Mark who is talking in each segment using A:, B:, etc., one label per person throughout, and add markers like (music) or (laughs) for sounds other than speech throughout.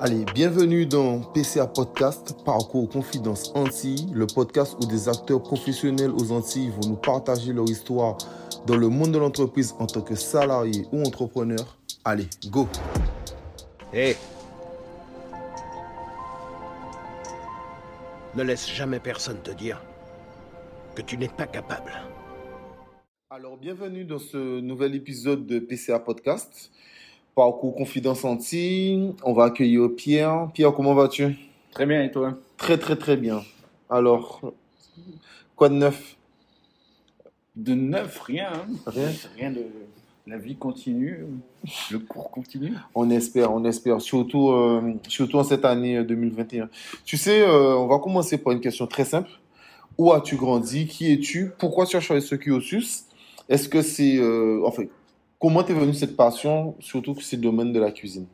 A: Allez, bienvenue dans PCA Podcast, Parcours Confidence Antilles, le podcast où des acteurs professionnels aux Antilles vont nous partager leur histoire dans le monde de l'entreprise en tant que salarié ou entrepreneur. Allez, go
B: Hé Ne laisse jamais personne te dire que tu n'es pas capable.
A: Alors, bienvenue dans ce nouvel épisode de PCA Podcast, Parcours Confidence Antilles. On va accueillir Pierre. Pierre, comment vas-tu?
C: Très bien, et toi?
A: Très, très, très bien. Alors, quoi de neuf?
C: De neuf, rien. hein.
A: Rien
C: Rien de. La vie continue, le cours continue.
A: On espère, on espère, surtout, euh, surtout en cette année euh, 2021. Tu sais, euh, on va commencer par une question très simple. Où as-tu grandi? Qui es-tu? Pourquoi tu as choisi ce cursus? Est-ce que c'est... euh, enfin, comment t'es venue cette passion, surtout que c'est le domaine de la cuisine?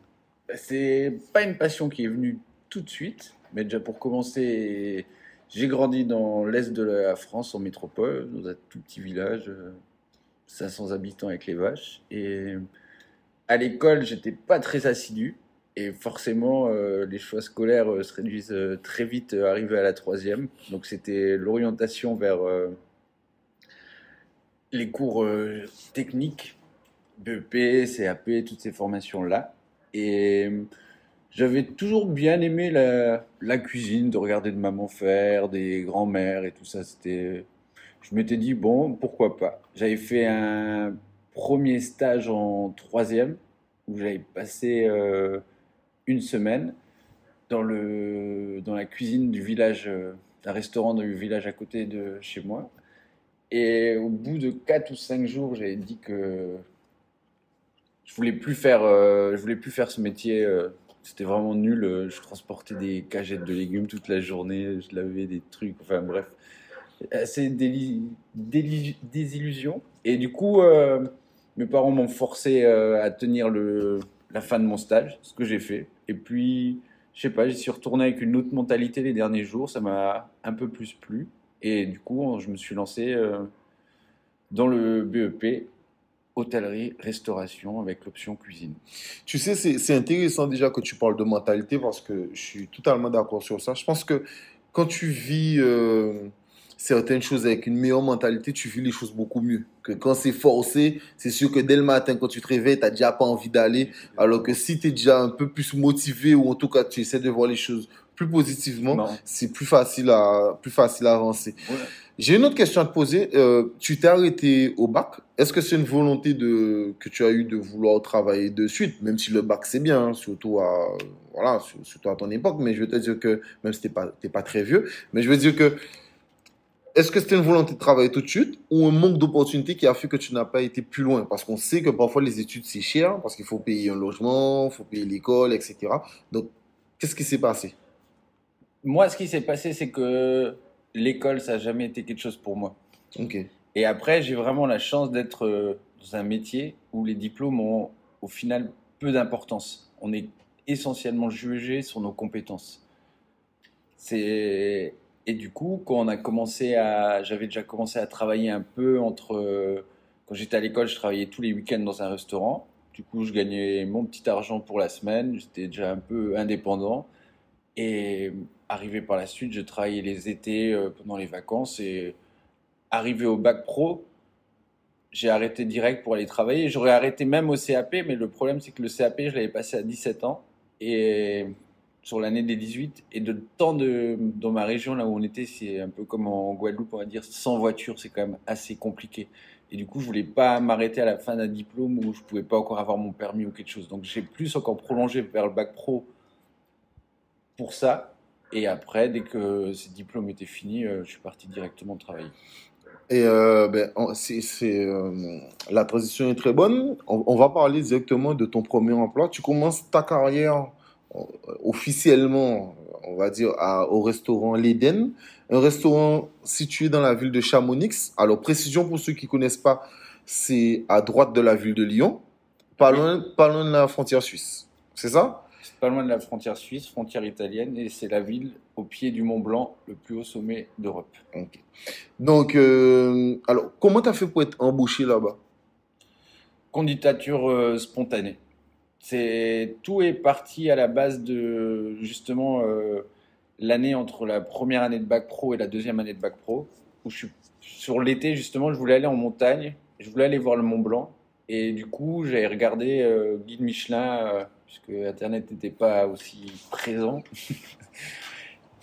C: C'est pas une passion qui est venue tout de suite, mais déjà pour commencer, j'ai grandi dans l'est de la France, en métropole, dans un tout petit village, euh, 500 habitants avec les vaches. Et à l'école, j'étais pas très assidu. Et forcément, euh, les choix scolaires euh, se réduisent euh, très vite, euh, arrivé à la troisième. Donc c'était l'orientation vers euh, les cours euh, techniques, BEP, CAP, toutes ces formations-là. Et euh, j'avais toujours bien aimé la, cuisine, de regarder de maman faire, des grands-mères et tout ça. C'était, je m'étais dit, bon, pourquoi pas. J'avais fait un premier stage en troisième, où j'avais passé euh, une semaine dans, le, dans la cuisine du village, euh, d'un restaurant du village à côté de chez moi. Et au bout de 4 ou 5 jours, j'avais dit que je voulais plus faire, euh, je voulais plus faire ce métier. euh, C'était vraiment nul. euh, Je transportais des cagettes de légumes toute la journée. Je lavais des trucs. Enfin bref, déli- déli- désillusion. Et du coup, mes parents m'ont forcé à tenir la fin de mon stage, ce que j'ai fait. Et puis, je sais pas, j'y suis retourné avec une autre mentalité les derniers jours. Ça m'a un peu plus plu. Et du coup, je me suis lancé dans le BEP hôtellerie, restauration avec l'option cuisine.
A: Tu sais, c'est intéressant déjà que tu parles de mentalité parce que je suis totalement d'accord sur ça. Je pense que quand tu vis euh, certaines choses avec une meilleure mentalité, tu vis les choses beaucoup mieux. Que quand c'est forcé, c'est sûr que dès le matin, quand tu te réveilles, tu n'as déjà pas envie d'aller. Alors que si tu es déjà un peu plus motivé ou en tout cas tu essaies de voir les choses plus positivement, c'est plus facile à, plus facile à avancer.
C: Ouais.
A: J'ai une autre question à te poser. Euh, tu t'es arrêté au bac. Est-ce que c'est une volonté de, que tu as eu de vouloir travailler de suite, même si le bac c'est bien, hein, surtout à, voilà, sur- surtout à ton époque, mais je veux te dire que, même si t'es pas, t'es pas très vieux, mais je veux dire que, est-ce que c'était une volonté de travailler tout de suite ou un manque d'opportunité qui a fait que tu n'as pas été plus loin? Parce qu'on sait que parfois les études c'est cher, parce qu'il faut payer un logement, il faut payer l'école, etc. Donc, qu'est-ce qui s'est passé?
C: Moi, ce qui s'est passé, c'est que l'école, ça n'a jamais été quelque chose pour moi.
A: Ok.
C: Et après, j'ai vraiment la chance d'être euh, dans un métier où les diplômes ont au final peu d'importance. On est essentiellement jugé sur nos compétences. C'est et du coup, quand on a commencé à, j'avais déjà commencé à travailler un peu entre euh, quand j'étais à l'école, je travaillais tous les week-ends dans un restaurant. Du coup, je gagnais mon petit argent pour la semaine. J'étais déjà un peu indépendant. Et arrivé par la suite, je travaillais les étés euh, pendant les vacances et arrivé au bac pro, j'ai arrêté direct pour aller travailler. J'aurais arrêté même au CAP, mais le problème c'est que le CAP, je l'avais passé à 17 ans et sur l'année des 18 et de temps de dans ma région là où on était, c'est un peu comme en Guadeloupe, on va dire sans voiture, c'est quand même assez compliqué. Et du coup, je voulais pas m'arrêter à la fin d'un diplôme où je pouvais pas encore avoir mon permis ou quelque chose. Donc j'ai plus encore prolongé vers le bac pro pour ça. Et après, dès que ces diplômes étaient finis, euh, je suis parti directement travailler.
A: Et euh, ben, c'est, euh, la transition est très bonne. On, on va parler directement de ton premier emploi. Tu commences ta carrière officiellement, on va dire, à- au restaurant L'Éden, un restaurant situé dans la ville de Chamonix. Alors, précision pour ceux qui connaissent pas, c'est à droite de la ville de Lyon, pas loin, pas loin de la frontière suisse. C'est ça?
C: C'est pas loin de la frontière suisse, frontière italienne, et c'est la ville au pied du Mont Blanc, le plus haut sommet d'Europe.
A: Donc, euh, alors, comment tu as fait pour être embauché là-bas?
C: Candidature euh, spontanée. C'est tout est parti à la base de justement euh, l'année entre la première année de bac pro et la deuxième année de bac pro, où je suis sur l'été justement, je voulais aller en montagne, je voulais aller voir le Mont Blanc, et du coup j'avais regardé guide Michelin puisque Internet n'était pas aussi présent.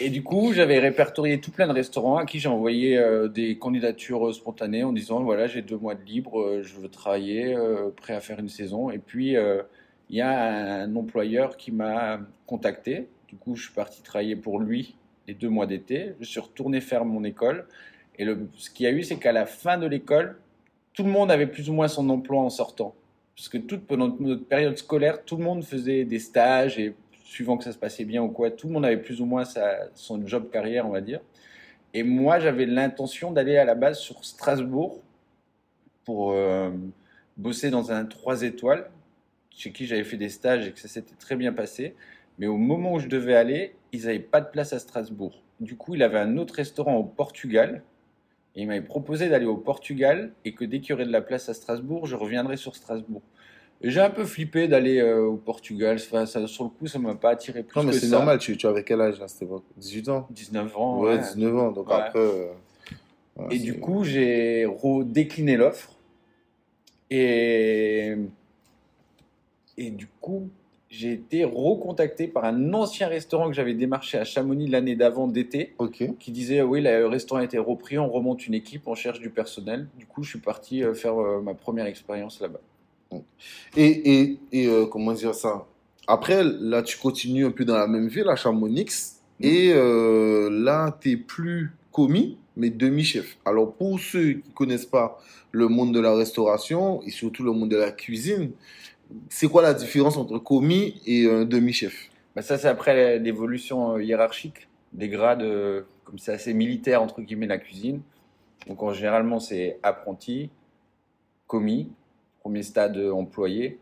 C: Et du coup, j'avais répertorié tout plein de restaurants à qui j'ai envoyé euh, des candidatures spontanées en disant voilà, j'ai deux mois de libre, euh, je veux travailler, euh, prêt à faire une saison. Et puis, il y a un employeur qui m'a contacté. Du coup, je suis parti travailler pour lui les deux mois d'été. Je suis retourné faire mon école. Et ce qu'il y a eu, c'est qu'à la fin de l'école, tout le monde avait plus ou moins son emploi en sortant. Parce que toute pendant notre période scolaire, tout le monde faisait des stages et suivant que ça se passait bien ou quoi, tout le monde avait plus ou moins son job carrière, on va dire. Et moi, j'avais l'intention d'aller à la base sur Strasbourg pour euh, bosser dans un 3 étoiles, chez qui j'avais fait des stages et que ça s'était très bien passé. Mais au moment où je devais aller, ils n'avaient pas de place à Strasbourg. Du coup, il avait un autre restaurant au Portugal. Et il m'avait proposé d'aller au Portugal et que dès qu'il y aurait de la place à Strasbourg, je reviendrais sur Strasbourg. Et J'ai un peu flippé d'aller euh, au Portugal. Enfin, ça, sur le coup, ça m'a pas attiré plus
A: Non, mais c'est normal, tu, tu avais quel âge à cette époque 18 ans?
C: 19 ans.
A: Ouais,
C: ouais.
A: 19 ans. Donc
C: Ouais.
A: après. euh, ouais,
C: Et du coup, j'ai décliné l'offre. Et, et du coup, j'ai été recontacté par un ancien restaurant que j'avais démarché à Chamonix l'année d'avant d'été, qui disait oui, le restaurant a été repris, on remonte une équipe, on cherche du personnel. Du coup, je suis parti euh, faire euh, ma première expérience là-bas.
A: Et, et, et euh, comment dire ça? Après, là, tu continues un peu dans la même ville, à Chamonix.
C: Mm.
A: Et euh, là, tu plus commis, mais demi-chef. Alors, pour ceux qui connaissent pas le monde de la restauration et surtout le monde de la cuisine, c'est quoi la différence entre commis et un demi-chef?
C: Bah, ça, c'est après l'évolution euh, hiérarchique des grades, euh, comme c'est assez militaire, entre guillemets, la cuisine. Donc, en généralement, c'est apprenti, commis, premier stade euh, employé.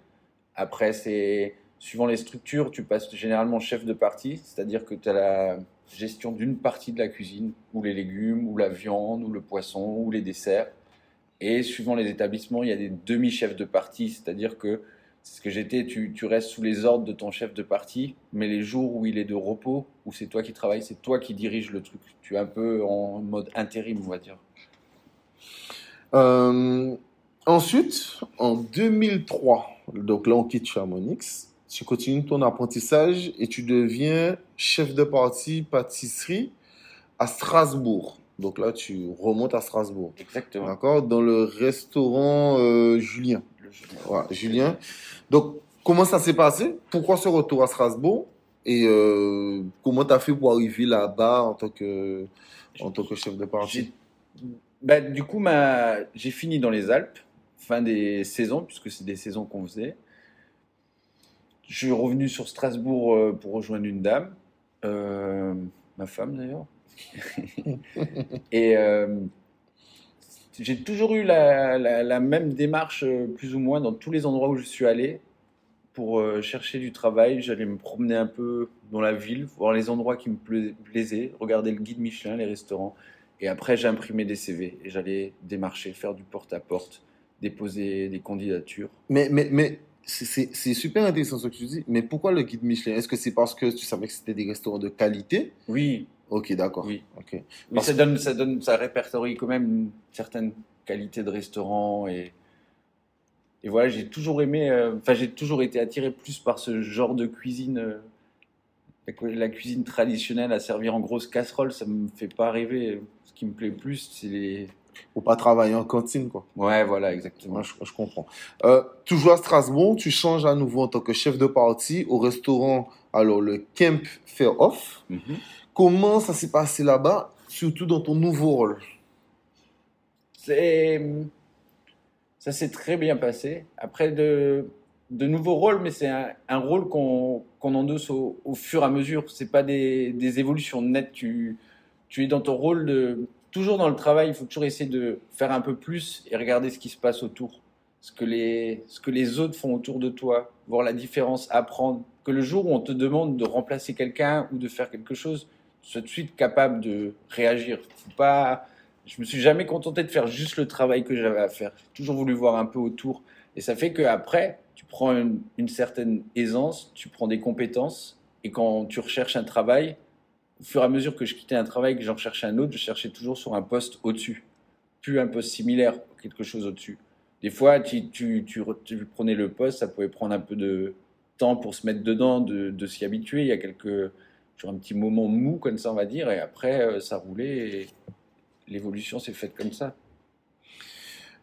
C: Après, c'est suivant les structures, tu passes généralement chef de partie, c'est-à-dire que tu as la gestion d'une partie de la cuisine, ou les légumes, ou la viande, ou le poisson, ou les desserts. Et suivant les établissements, il y a des demi-chefs de partie, c'est-à-dire que c'est ce que j'étais, tu, tu restes sous les ordres de ton chef de partie, mais les jours où il est de repos, où c'est toi qui travailles, c'est toi qui diriges le truc. Tu es un peu en mode intérim, on va dire.
A: Euh, ensuite, en 2003, donc là on quitte Chamonix, tu continues ton apprentissage et tu deviens chef de partie pâtisserie à Strasbourg. Donc là tu remontes à Strasbourg.
C: Exactement.
A: D'accord? Dans le restaurant euh, Julien. Julien. Donc comment ça s'est passé? Pourquoi ce retour à Strasbourg? Et euh, comment tu as fait pour arriver là-bas en tant que, en tant que chef de partie
C: J'ai- bah, du coup, ma... j'ai fini dans les Alpes, fin des saisons, puisque c'est des saisons qu'on faisait. Je suis revenu sur Strasbourg euh, pour rejoindre une dame, euh, ma femme d'ailleurs. (laughs) Et j'ai toujours eu la, la- la même démarche, euh, plus ou moins, dans tous les endroits où je suis allé. Pour euh, chercher du travail, j'allais me promener un peu dans la ville, voir les endroits qui me pla- plaisaient, regarder le guide Michelin, les restaurants. Et après, j'imprimais des CV et j'allais démarcher, faire du porte-à-porte, déposer des candidatures.
A: Mais, mais, mais c'est super intéressant ce que tu dis. Mais pourquoi le guide Michelin? Est-ce que c'est parce que tu savais que c'était des restaurants de qualité?
C: Oui,
A: Ok, d'accord.
C: Oui.
A: Parce
C: ça, donne, ça donne, ça répertorie quand même une certaine qualité de restaurant et et voilà, j'ai toujours aimé, euh, enfin j'ai toujours été attiré plus par ce genre de cuisine, euh, la, cu- la cuisine traditionnelle à servir en grosse casserole, ça me fait pas rêver. Ce qui me plaît plus, c'est les,
A: Faut pas travailler en cantine, quoi.
C: ouais voilà exactement.
A: Je, je comprends. Euh, toujours à Strasbourg, tu changes à nouveau en tant que chef de partie au restaurant, alors le Kemp Fair Off.
C: Mhm.
A: Comment ça s'est passé là-bas, surtout dans ton nouveau rôle?
C: Ça s'est très bien passé. Après de nouveaux rôles, mais c'est un, rôle qu'on endosse au, au fur et à mesure. C'est pas des, des évolutions nettes. Tu tu es dans ton rôle de toujours dans le travail. Il faut toujours essayer de faire un peu plus et regarder ce qui se passe autour, ce que les ce que les autres font autour de toi, voir la différence, apprendre. Que le jour où on te demande de remplacer quelqu'un ou de faire quelque chose, tout de suite capable de réagir. Faut pas je me suis jamais contenté de faire juste le travail que j'avais à faire. J'ai toujours voulu voir un peu autour Et ça fait qu'après, tu prends une, certaine aisance, tu prends des compétences, et quand tu recherches un travail, au fur et à mesure que je quittais un travail, que j'en recherchais un autre, je cherchais toujours sur un poste au-dessus, plus un poste similaire, quelque chose au-dessus. Des fois, tu, tu, tu, tu prenais le poste, ça pouvait prendre un peu de temps pour se mettre dedans, de, de s'y habituer. Il y a quelques, toujours un petit moment mou comme ça, on va dire, et après, euh, ça roulait et l'évolution s'est faite comme ça.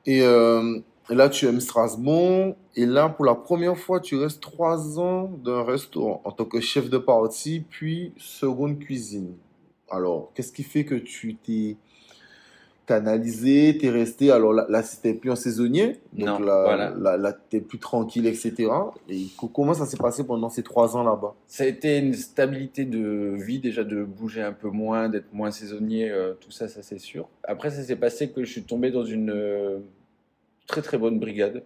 A: Et euh, là, tu aimes Strasbourg. Et là, pour la première fois, tu restes trois ans dans un restaurant en tant que chef de partie, puis seconde cuisine. Alors, qu'est-ce qui fait que tu t'es canalisé, t'es resté, alors là, là c'était plus un saisonnier, donc
C: Non,
A: là,
C: voilà.
A: là, là, t'es plus tranquille, etc. Et co- comment ça s'est passé pendant ces trois ans là-bas?
C: Ça a été une stabilité de vie, déjà de bouger un peu moins, d'être moins saisonnier, euh, tout ça, ça c'est sûr. Après, ça s'est passé que je suis tombé dans une euh, très très bonne brigade,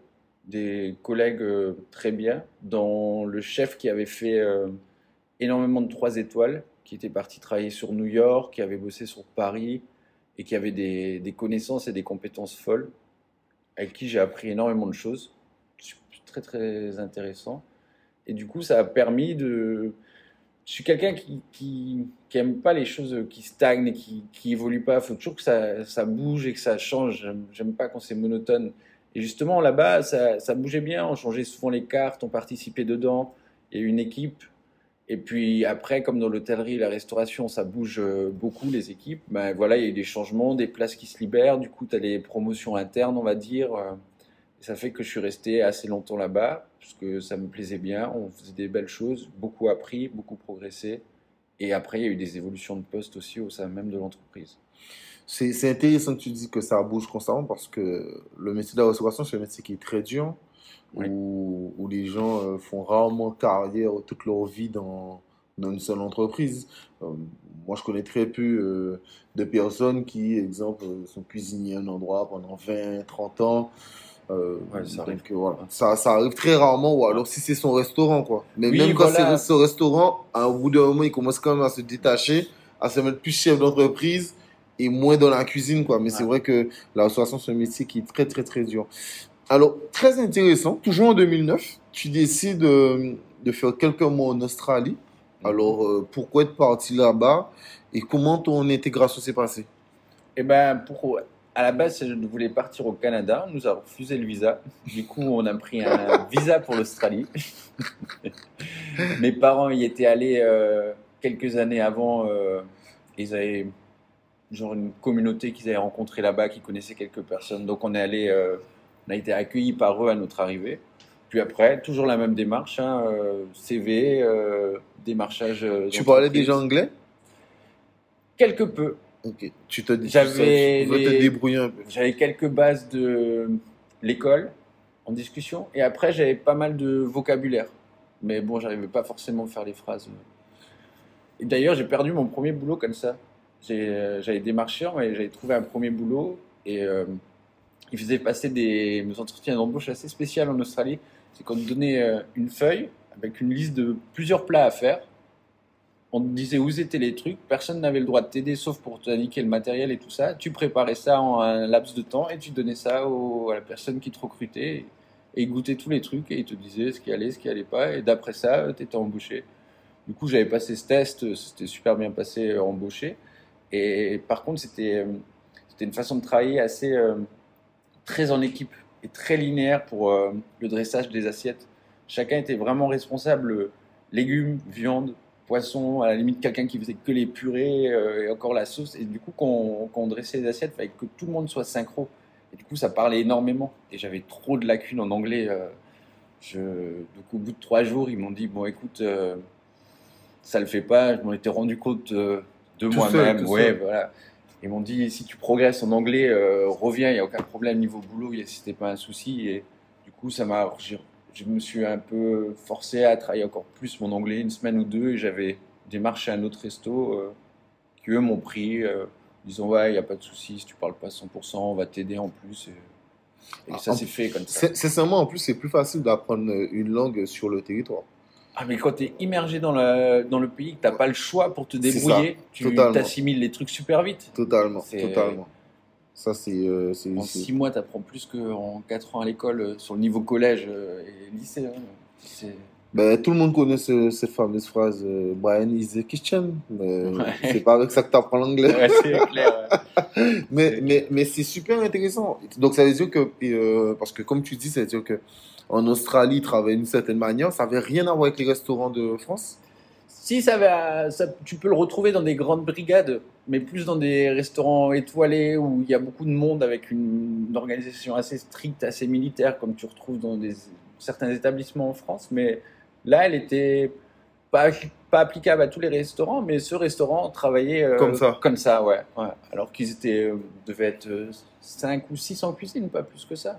C: des collègues euh, très bien, dont le chef qui avait fait énormément de trois étoiles, qui était parti travailler sur New York, qui avait bossé sur Paris et qui avait des, connaissances et des compétences folles, avec qui j'ai appris énormément de choses, très très intéressant. Et du coup, ça a permis de. Je suis quelqu'un qui, qui, pas les choses qui stagnent et qui, qui évoluent pas. Il faut toujours que ça, ça bouge et que ça change. J'aime- pas quand c'est monotone. Et justement, là-bas, ça, ça bougeait bien. On changeait souvent les cartes, on participait dedans. Il y a une équipe. Et puis après, comme dans l'hôtellerie et la restauration, ça bouge euh, beaucoup les équipes. Ben voilà, il y a eu des changements, des places qui se libèrent. Du coup, tu as les promotions internes, on va dire. euh, et ça fait que je suis resté assez longtemps là-bas, parce que ça me plaisait bien, on faisait des belles choses, beaucoup appris, beaucoup progressé. Et après, il y a eu des évolutions de poste aussi au sein même de l'entreprise.
A: C'est, intéressant que tu dis que ça bouge constamment parce que le métier de la restauration, c'est un métier qui est très dur,
C: Oui.
A: où, où les gens euh, font rarement carrière toute leur vie dans, dans une seule entreprise. Euh, moi, je connais très peu euh, de personnes qui, exemple, sont cuisiniers à un endroit pendant 20, 30 ans. Euh,
C: Ouais, ça
A: donc,
C: arrive.
A: voilà. ça, ça arrive très rarement, ou alors si c'est son restaurant, quoi. Mais
C: Oui,
A: même quand
C: voilà.
A: c'est son restaurant, à- au bout d'un moment, il commence quand même à se détacher, à se mettre plus chef d'entreprise et moins dans la cuisine, quoi. Mais c'est vrai que la restauration, c'est un métier qui est très, très, très dur. Alors, très intéressant, toujours en 2009, tu décides euh, de faire quelques mois en Australie. Alors, euh, pourquoi être parti là-bas et comment ton intégration s'est passée?
C: Ben, pour, à la base, je voulais partir au Canada, on nous a refusé le visa. Du coup, on a pris un (laughs) visa pour l'Australie. Mes parents y étaient allés euh, quelques années avant. euh, ils avaient genre une communauté qu'ils avaient rencontrée là-bas, qui connaissait quelques personnes. Donc, on est allé, on a été accueillis par eux à notre arrivée. Puis après, toujours la même démarche, hein, euh, CV, euh, démarchage. euh,
A: Tu parlais déjà anglais?
C: Quelque peu.
A: Ok. Tu te
C: J'avais
A: tu veux te
C: les-
A: débrouiller un peu.
C: J'avais quelques bases de l'école en discussion et après j'avais pas mal de vocabulaire. Mais bon, j'arrivais pas forcément à faire les phrases. Et d'ailleurs, j'ai perdu mon premier boulot comme ça. J'ai, J'avais des marcheurs, mais j'avais trouvé un premier boulot et euh, ils faisaient passer des, des entretiens d'embauche assez spéciaux en Australie. C'est qu'on te donnait euh, une feuille avec une liste de plusieurs plats à faire. On te disait où étaient les trucs, personne n'avait le droit de t'aider sauf pour t'indiquer le matériel et tout ça. Tu préparais ça en un laps de temps et tu donnais ça au- à la personne qui te recrutait et, il goûtait tous les trucs et il te disait ce qui allait, ce qui allait pas. Et d'après ça, tu étais embauché. Du coup, j'avais passé ce test, c'était super bien passé, euh, embauché. Et par contre, c'était euh, c'était une façon de travailler assez très en équipe et très linéaire pour euh, le dressage des assiettes. Chacun était vraiment responsable, euh, légumes, viande, poisson, à la limite quelqu'un qui faisait que les purées euh, et encore la sauce. Et du coup, quand on, quand on dressait les assiettes, il fallait que tout le monde soit synchro. Et du coup, ça parlait énormément. Et j'avais trop de lacunes en anglais. euh, je, donc au bout de trois jours, ils m'ont dit, bon écoute, ça le fait pas. Je m'en étais rendu compte de moi-même. Ouais,
A: seul.
C: voilà. Ils m'ont dit, si tu progresses en anglais, euh, reviens, il n'y a aucun problème niveau boulot, c'était pas un souci. Et du coup, ça m'a, je me suis un peu forcé à travailler encore plus mon anglais, une semaine ou deux, et j'avais démarché un autre resto euh, qui, eux, m'ont pris, euh, disant, ouais, il n'y a pas de souci, si tu parles pas 100%, on va t'aider en plus. Et, et
A: Ah,
C: ça s'est fait comme ça.
A: C'est- Sincèrement, en plus, c'est plus facile d'apprendre une langue sur le territoire.
C: Ah, mais quand tu es immergé dans le, dans le pays, que tu n'as pas le choix pour te débrouiller, tu t'assimiles les trucs super vite.
A: Totalement, totalement. Ça, c'est. euh,
C: En 6 mois, tu apprends plus qu'en 4 ans à l'école euh, sur le niveau collège euh, et lycée. hein.
A: Ben, tout le monde connaît ce- cette fameuse phrase euh, Brian is the kitchen. Mais
C: Ouais.
A: c'est pas avec ça que tu apprends l'anglais.
C: Ouais, c'est clair. ouais. (laughs)
A: Mais,
C: C'est-
A: mais, mais c'est super intéressant. Donc, ça veut dire que, parce que comme tu dis, ça veut dire que en Australie, travaillaient d'une certaine manière. Ça n'avait rien à voir avec les restaurants de France?
C: Si, ça va, ça, tu peux le retrouver dans des grandes brigades, mais plus dans des restaurants étoilés où il y a beaucoup de monde avec une, une organisation assez stricte, assez militaire, comme tu retrouves dans des, certains établissements en France. Mais là, elle était pas, pas applicable à tous les restaurants, mais ce restaurant travaillait euh,
A: Comme ça.
C: Comme ça, ouais. ouais. Alors qu'ils étaient, euh, devaient être 5 ou 6 en cuisine, pas plus que ça.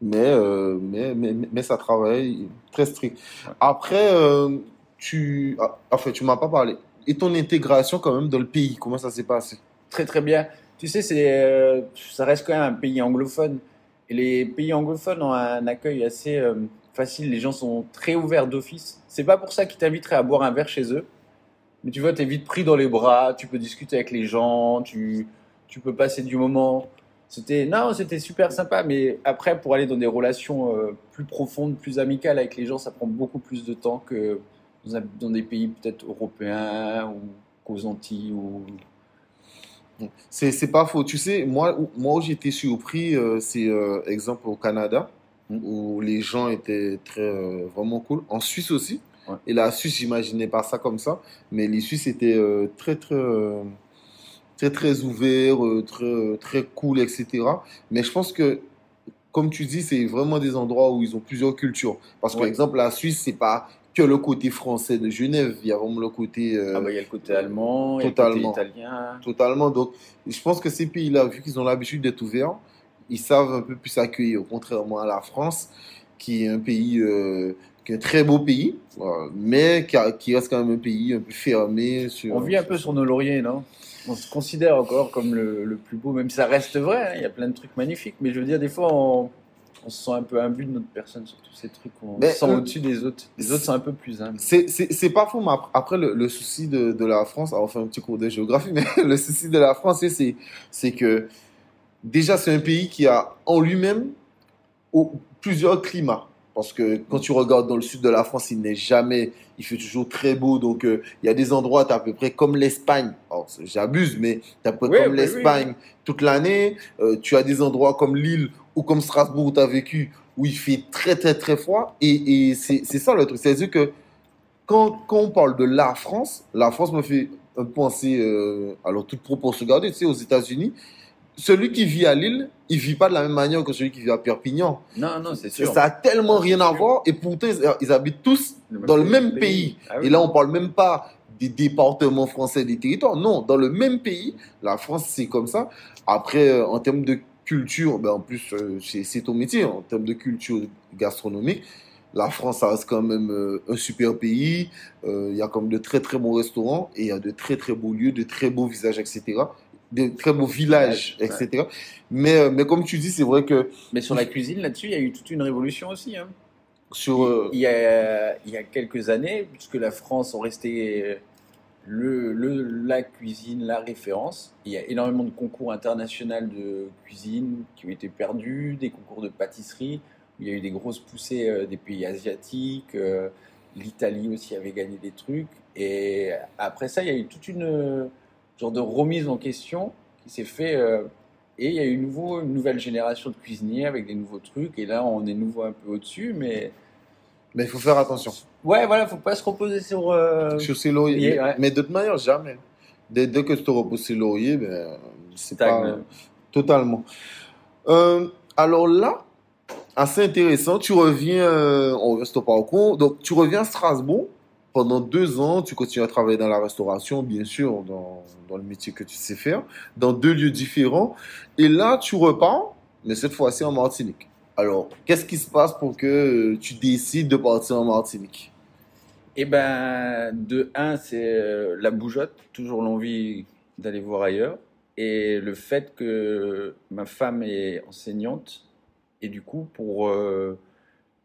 A: Mais, euh, mais, mais, mais- mais ça travaille très strict. Après, euh, tu, ah, en fait, tu m'as pas parlé. Et ton intégration quand même dans le pays, comment ça s'est passé?
C: Très très bien. Tu sais, c'est, euh, ça reste quand même un pays anglophone. Et les pays anglophones ont un accueil assez euh, facile. Les gens sont très ouverts d'office. C'est pas pour ça qu'ils t'inviteraient à boire un verre chez eux. Mais tu vois, tu es vite pris dans les bras, tu peux discuter avec les gens, tu, tu peux passer du moment. C'était, non, c'était super sympa. Mais après, pour aller dans des relations euh, plus profondes, plus amicales avec les gens, ça prend beaucoup plus de temps que dans, des pays peut-être européens ou qu'aux Antilles ou
A: C'est, pas faux. Tu sais, moi, où- moi où j'étais surpris, euh, c'est euh, exemple au Canada,
C: Mm.
A: où les gens étaient très, euh, vraiment cool. En Suisse aussi.
C: Ouais.
A: Et la Suisse, j'imaginais pas ça comme ça. Mais les Suisses étaient très, très, très, très ouverts, euh, très, euh, très cool, etc. Mais je pense que, comme tu dis, c'est vraiment des endroits où ils ont plusieurs cultures. Parce que, par exemple, la Suisse, c'est pas que le côté français de Genève. Il y a vraiment le côté. euh,
C: Ah bah, il y a le côté allemand, il y a le
A: totalement.
C: côté italien.
A: Totalement. Donc, je pense que ces pays-là, vu qu'ils ont l'habitude d'être ouverts, ils savent un peu plus accueillir, contrairement à la France, qui est un pays, euh, qui est un très beau pays, mais qui, a- qui reste quand même un pays un peu fermé. Sur,
C: On vit un peu sur nos lauriers, non? On se considère encore comme le, le plus beau, même si ça reste vrai, hein, il y a plein de trucs magnifiques, mais je veux dire, des fois, on, on se sent un peu imbu de notre personne sur tous ces trucs, on
A: Mais,
C: se sent
A: euh,
C: au-dessus des autres. Les autres sont un peu plus humbles.
A: C'est, pas faux, mais ap- après, le, le souci de, de la France, alors on fait un petit cours de géographie, mais (laughs) le souci de la France, c'est- que déjà, c'est un pays qui a en lui-même plusieurs climats. Parce que quand tu regardes dans le sud de la France, il n'est jamais, il fait toujours très beau. Donc, euh, il y a des endroits, tu à peu près comme l'Espagne. J'abuse, mais tu à peu près
C: Oui,
A: comme
C: oui, oui,
A: l'Espagne toute l'année. Euh, tu as des endroits comme Lille ou comme Strasbourg où tu as vécu, où il fait très, très, très froid. Et, et c'est ça le truc. C'est-à-dire que quand, quand on parle de la France, la France me fait un peu penser, euh, alors toute proportion gardée, tu sais, aux États-Unis, celui qui vit à Lille, il vit pas de la même manière que celui qui vit à Perpignan.
C: Non, non, c'est sûr.
A: Ça a tellement rien à voir et pourtant ils, habitent tous dans le même pays.
C: Ah oui.
A: Et là, on parle même pas des départements français, des territoires. Non, dans le même pays, la France, c'est comme ça. Après, euh, en termes de culture, ben, en plus, euh, c'est ton métier. En termes de culture gastronomique, la France, ça reste quand même euh, un super pays. Il y a comme de très, très bons restaurants et il y a de très, très beaux lieux, de très beaux visages, etc. De très beaux villages,
C: Ouais.
A: etc. Mais, euh, mais comme tu dis, c'est vrai que
C: Mais sur la cuisine, là-dessus, il y a eu toute une révolution aussi. hein.
A: sur... euh,
C: Il y, a, il y a quelques années, puisque la France en restait le, le- la cuisine, la référence, il y a énormément de concours internationaux de cuisine qui ont été perdus, des concours de pâtisserie, où il y a eu des grosses poussées euh, des pays asiatiques, euh, l'Italie aussi avait gagné des trucs, et après ça, il y a eu toute une euh, genre de remise en question qui s'est fait, euh, et il y a eu nouveau, une nouvelle génération de cuisiniers avec des nouveaux trucs, et là on est nouveau un peu au-dessus, mais...
A: mais il faut faire attention.
C: Ouais, voilà, faut pas se reposer sur. euh,
A: sur ses lauriers. Mais,
C: ouais.
A: mais de toute manière, jamais. Dès, dès que tu te reposes ses lauriers, ben, c'est pas totalement. Euh, alors là, assez intéressant. Tu reviens, euh, on reste au parcours. Donc, tu reviens à Strasbourg pendant deux ans. Tu continues à travailler dans la restauration, bien sûr, dans, le métier que tu sais faire, dans deux lieux différents. Et là, tu repars, mais cette fois-ci en Martinique. Alors, qu'est-ce qui se passe pour que euh, tu décides de partir en Martinique?
C: Eh ben, de un, c'est euh, la bougeotte, toujours l'envie d'aller voir ailleurs, et le fait que ma femme est enseignante, et du coup, pour euh,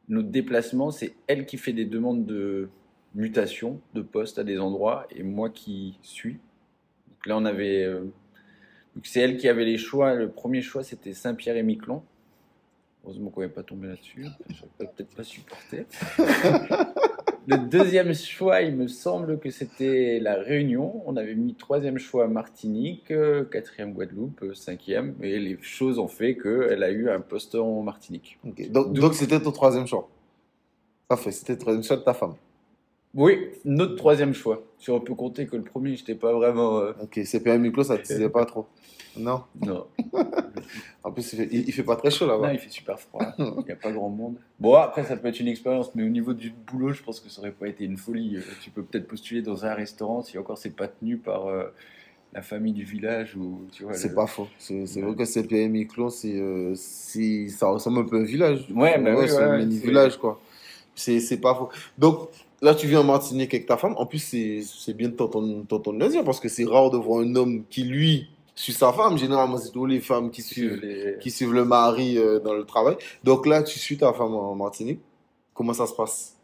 C: notre déplacement, c'est elle qui fait des demandes de mutation, de poste à des endroits, et moi qui suis. Donc là, on avait euh, C'est elle qui avait les choix. Le premier choix, c'était Saint-Pierre et Miquelon. Heureusement qu'on n'est pas tombé là-dessus. J'aurais peut-être pas supporté. (laughs) Le deuxième choix, il me semble que c'était la Réunion. On avait mis troisième choix Martinique, euh, quatrième Guadeloupe, euh, cinquième. Et les choses ont fait qu'elle a eu un poste en Martinique.
A: Donc c'était ton troisième choix. Parfait, c'était le troisième choix de ta femme.
C: Oui, notre troisième choix. Si on peut compter que le premier, j'étais pas vraiment. euh,
A: Ok, CPM Miclo, ça te disait pas trop. Non?
C: Non. (laughs)
A: En plus, il fait, il, il fait pas très chaud
C: Non,
A: là-bas.
C: il fait super froid. Il n'y a pas grand monde. Bon, après, ça peut être une expérience, mais au niveau du boulot, je pense que ça aurait pas été une folie. Euh, Tu peux peut-être postuler dans un restaurant si encore c'est pas tenu par euh, la famille du village ou tu vois.
A: C'est
C: le-
A: pas faux. C'est c'est vrai que CPM Miclo, c'est, euh, c'est- ça ressemble un peu à un village.
C: Ouais, bah oui,
A: c'est
C: ouais,
A: un
C: ouais,
A: mini-village, quoi. C'est c'est pas faux. Donc, là, tu viens en Martinique avec ta femme. En plus, c'est bien de t'entendre le dire parce que c'est rare de voir un homme qui, lui, suit sa femme. Généralement, c'est toujours les femmes qui suivent
C: les-
A: qui suivent le mari euh, dans le travail. Donc là, tu suis ta femme en Martinique. Comment ça se passe?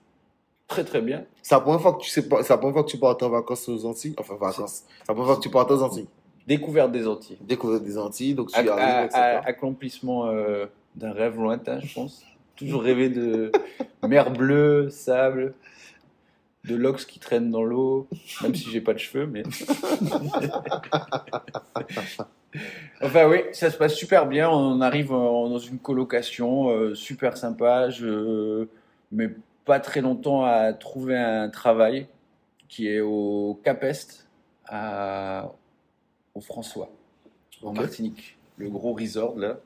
C: Très très bien.
A: C'est la première fois que tu sais pas, c'est la première fois que tu partes en vacances aux Antilles? Enfin, vacances. C'est la première fois que tu partes aux Antilles.
C: Découverte des Antilles.
A: Découvrir des Antilles, donc tu
C: À-
A: arrives,
C: à-
A: etc.
C: à- accomplissement euh, d'un rêve lointain, je pense. Toujours rêvé de mer bleue, sable, de lox qui traînent dans l'eau, même si j'ai pas de cheveux, mais. (laughs) enfin oui, ça se passe super bien. On arrive en- dans une colocation euh, super sympa. Je mets pas très longtemps à trouver un travail qui est au Cap Est, à... au François en. Martinique, le gros resort là.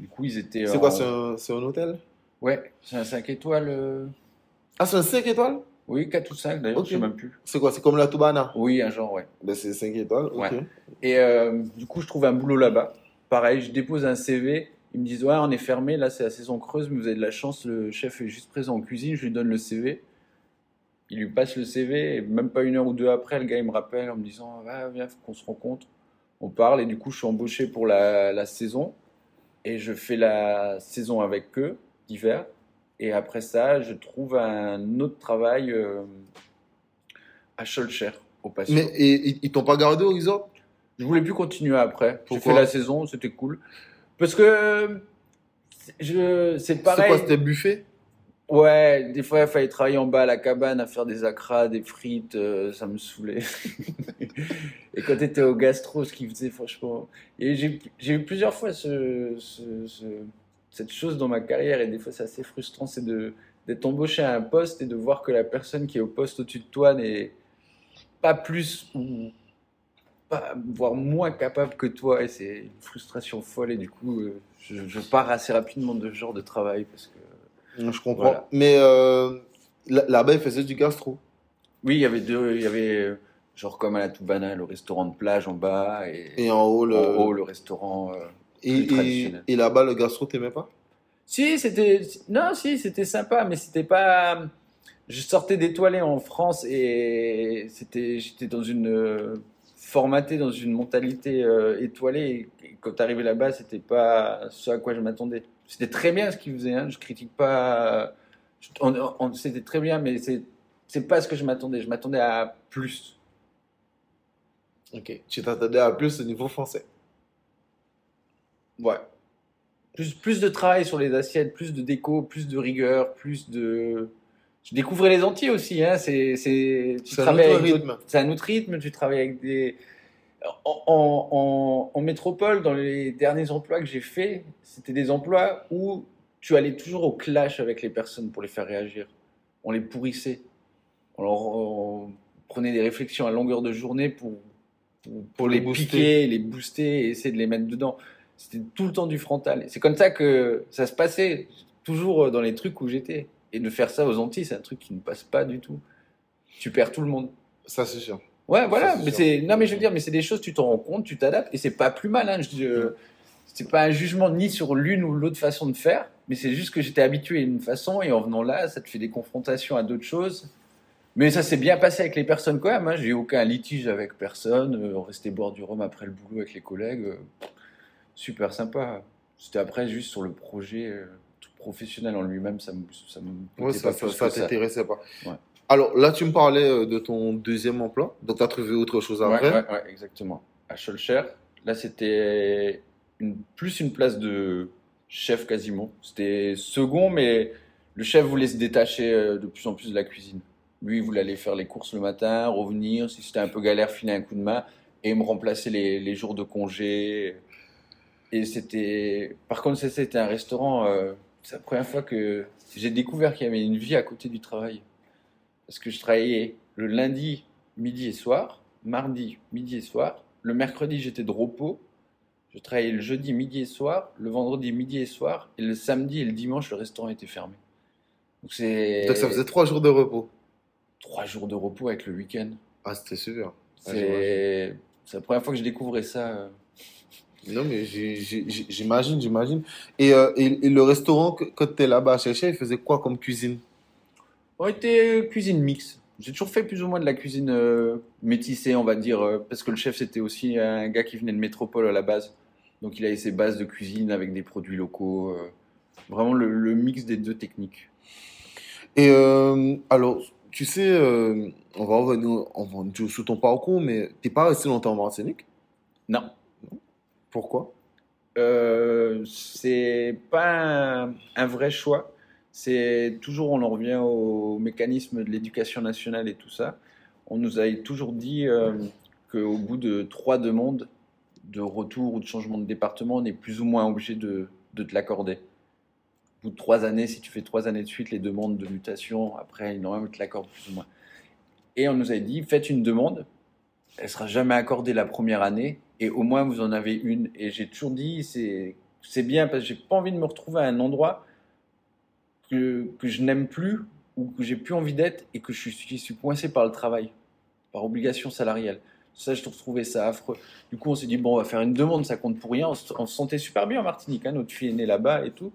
C: Du coup, ils étaient.
A: C'est
C: en-
A: quoi, c'est un, un hôtel?
C: Ouais, c'est un 5 étoiles. euh,
A: Ah, c'est un 5 étoiles?
C: Oui, 4 ou 5 d'ailleurs, je sais même plus.
A: C'est quoi C'est comme la Toubana
C: Oui, un genre, ouais.
A: ben, C'est 5 étoiles, ok.
C: Ouais. Et euh, du coup, je trouve un boulot là-bas. Pareil, je dépose un CV. Ils me disent Ouais, on est fermé, là c'est la saison creuse, mais vous avez de la chance, le chef est juste présent en cuisine. Je lui donne le CV. Il lui passe le CV, et même pas une heure ou deux après, le gars il me rappelle en me disant Ah, Viens, faut qu'on se rencontre. On parle, et du coup, je suis embauché pour la, la saison. Et je fais la saison avec eux, d'hiver. Et après ça, je trouve un autre travail euh, à Schulcher, au passé.
A: Mais et, ils- ils t'ont pas gardé au resort
C: Je voulais plus continuer après. J'ai fait la saison, c'était cool. Parce que c'est
A: C'est
C: pareil.
A: quoi C'était buffet?
C: Ouais, des fois il fallait travailler en bas à la cabane à faire des acras, des frites, euh, ça me saoulait. (laughs) Et quand tu étais au gastro, ce qu'ils faisaient, franchement. Et j'ai j'ai eu plusieurs fois ce, ce- ce- cette chose dans ma carrière, et des fois c'est assez frustrant, c'est d'être embauché à un poste et de voir que la personne qui est au poste au-dessus de toi n'est pas plus ou pas, voire moins capable que toi, et c'est une frustration folle, et du coup, euh, je, je pars assez rapidement de ce genre de travail parce que.
A: Je comprends.
C: Voilà.
A: Mais euh, là- là-bas, ils faisaient du gastro.
C: Oui, il y avait deux, il y avait genre comme à la Toubana, le restaurant de plage en bas et,
A: Et en haut, le.
C: en haut le restaurant. euh.
A: Et, là-bas, le gastro, t'aimais pas?
C: Si, c'était non, si, c'était sympa, mais c'était pas. Je sortais d'étoilé en France et c'était, j'étais dans une euh, formaté dans une mentalité euh, étoilée. Et quand arrivé là-bas, c'était pas ce à quoi je m'attendais. C'était très bien ce qu'ils faisaient. Hein, je critique pas. je- on- on- c'était très bien, mais c'est c'est pas ce que je m'attendais. Je m'attendais à plus.
A: Ok. Tu t'attendais à plus au niveau français.
C: Ouais. Plus, plus de travail sur les assiettes, plus de déco, plus de rigueur, plus de. Je découvrais les Antilles aussi. Hein. C'est, c'est, tu
A: C'est un autre rythme.
C: C'est un autre rythme. Tu travailles avec des. En, en, en- métropole, dans les derniers emplois que j'ai faits, c'était des emplois où tu allais toujours au clash avec les personnes pour les faire réagir. On les pourrissait. On, leur- on prenait des réflexions à longueur de journée pour, pour, pour
A: les
C: les, piquer, les booster et essayer de les mettre dedans. C'était tout le temps du frontal. C'est comme ça que ça se passait, toujours dans les trucs où j'étais. Et de faire ça aux Antilles, c'est un truc qui ne passe pas du tout. Tu perds tout le monde.
A: Ça, c'est sûr.
C: Ouais, voilà.
A: Ça,
C: mais c'est non, mais je veux dire, mais c'est des choses, tu t'en rends compte, tu t'adaptes, et c'est pas plus mal. Hein. Je, c'est pas un jugement ni sur l'une ou l'autre façon de faire, mais c'est juste que j'étais habitué à une façon, et en venant là, ça te fait des confrontations à d'autres choses. Mais ça s'est bien passé avec les personnes quand même. Hein. J'ai eu aucun litige avec personne. Euh, on restait boire du rhum après le boulot avec les collègues. Super sympa. C'était après juste sur le projet euh, tout professionnel en lui-même, ça me, ça me
A: Ouais, ça,
C: pas
A: ça, ça t'intéressait pas.
C: Ouais.
A: Alors là, tu me parlais euh, de ton deuxième emploi. Donc, tu as trouvé autre chose après.
C: ouais, ouais, exactement. À Schulcher, Là, c'était une, plus une place de chef quasiment. C'était second, mais le chef voulait se détacher euh, de plus en plus de la cuisine. Lui, il voulait aller faire les courses le matin, revenir, si c'était un peu galère, filer un coup de main, et me remplacer les, les jours de congé. Et c'était. Par contre, c'était un restaurant. euh, c'est la première fois que j'ai découvert qu'il y avait une vie à côté du travail. Parce que je travaillais le lundi, midi et soir, mardi, midi et soir. Le mercredi, j'étais de repos. Je travaillais le jeudi, midi et soir. Le vendredi, midi et soir. Et le samedi et le dimanche, le restaurant était fermé. Donc c'est
A: Donc ça faisait trois jours de repos.
C: trois jours de repos avec le week-end.
A: Ah, c'était super. Ah,
C: C'est c'est la première fois que je découvrais ça. Euh.
A: Non, mais j'imagine, j'imagine. Et, euh, et, et le restaurant, quand tu es là-bas à chercher, il faisait quoi comme cuisine?
C: On était cuisine mixte. J'ai toujours fait plus ou moins de la cuisine euh, métissée, on va dire, euh, parce que le chef c'était aussi un gars qui venait de métropole à la base. Donc il avait ses bases de cuisine avec des produits locaux. euh, vraiment le, le mix des deux techniques.
A: Et euh, alors, tu sais, euh, on va revenir on va sur ton parcours, mais t'es pas resté longtemps en Martinique?
C: Non,
A: Pourquoi?
C: Euh, c'est pas un, vrai choix. C'est toujours, on en revient au mécanisme de l'éducation nationale et tout ça. On nous a toujours dit euh, qu'au bout de trois demandes de retour ou de changement de département, on est plus ou moins obligé de, de te l'accorder. Au bout de trois années, si tu fais trois années de suite, les demandes de mutation, après, normalement, te l'accordent plus ou moins. Et on nous a dit, faites une demande, elle sera jamais accordée la première année, et au moins vous en avez une. Et j'ai toujours dit, c'est bien, parce que j'ai pas envie de me retrouver à un endroit que, que je n'aime plus, ou que j'ai plus envie d'être, et que je suis, je suis coincé par le travail, par obligation salariale. Ça, je trouvais ça affreux. Du coup, on s'est dit, bon, on va faire une demande, ça compte pour rien. On se, on se sentait super bien en Martinique, hein, notre fille est née là-bas et tout.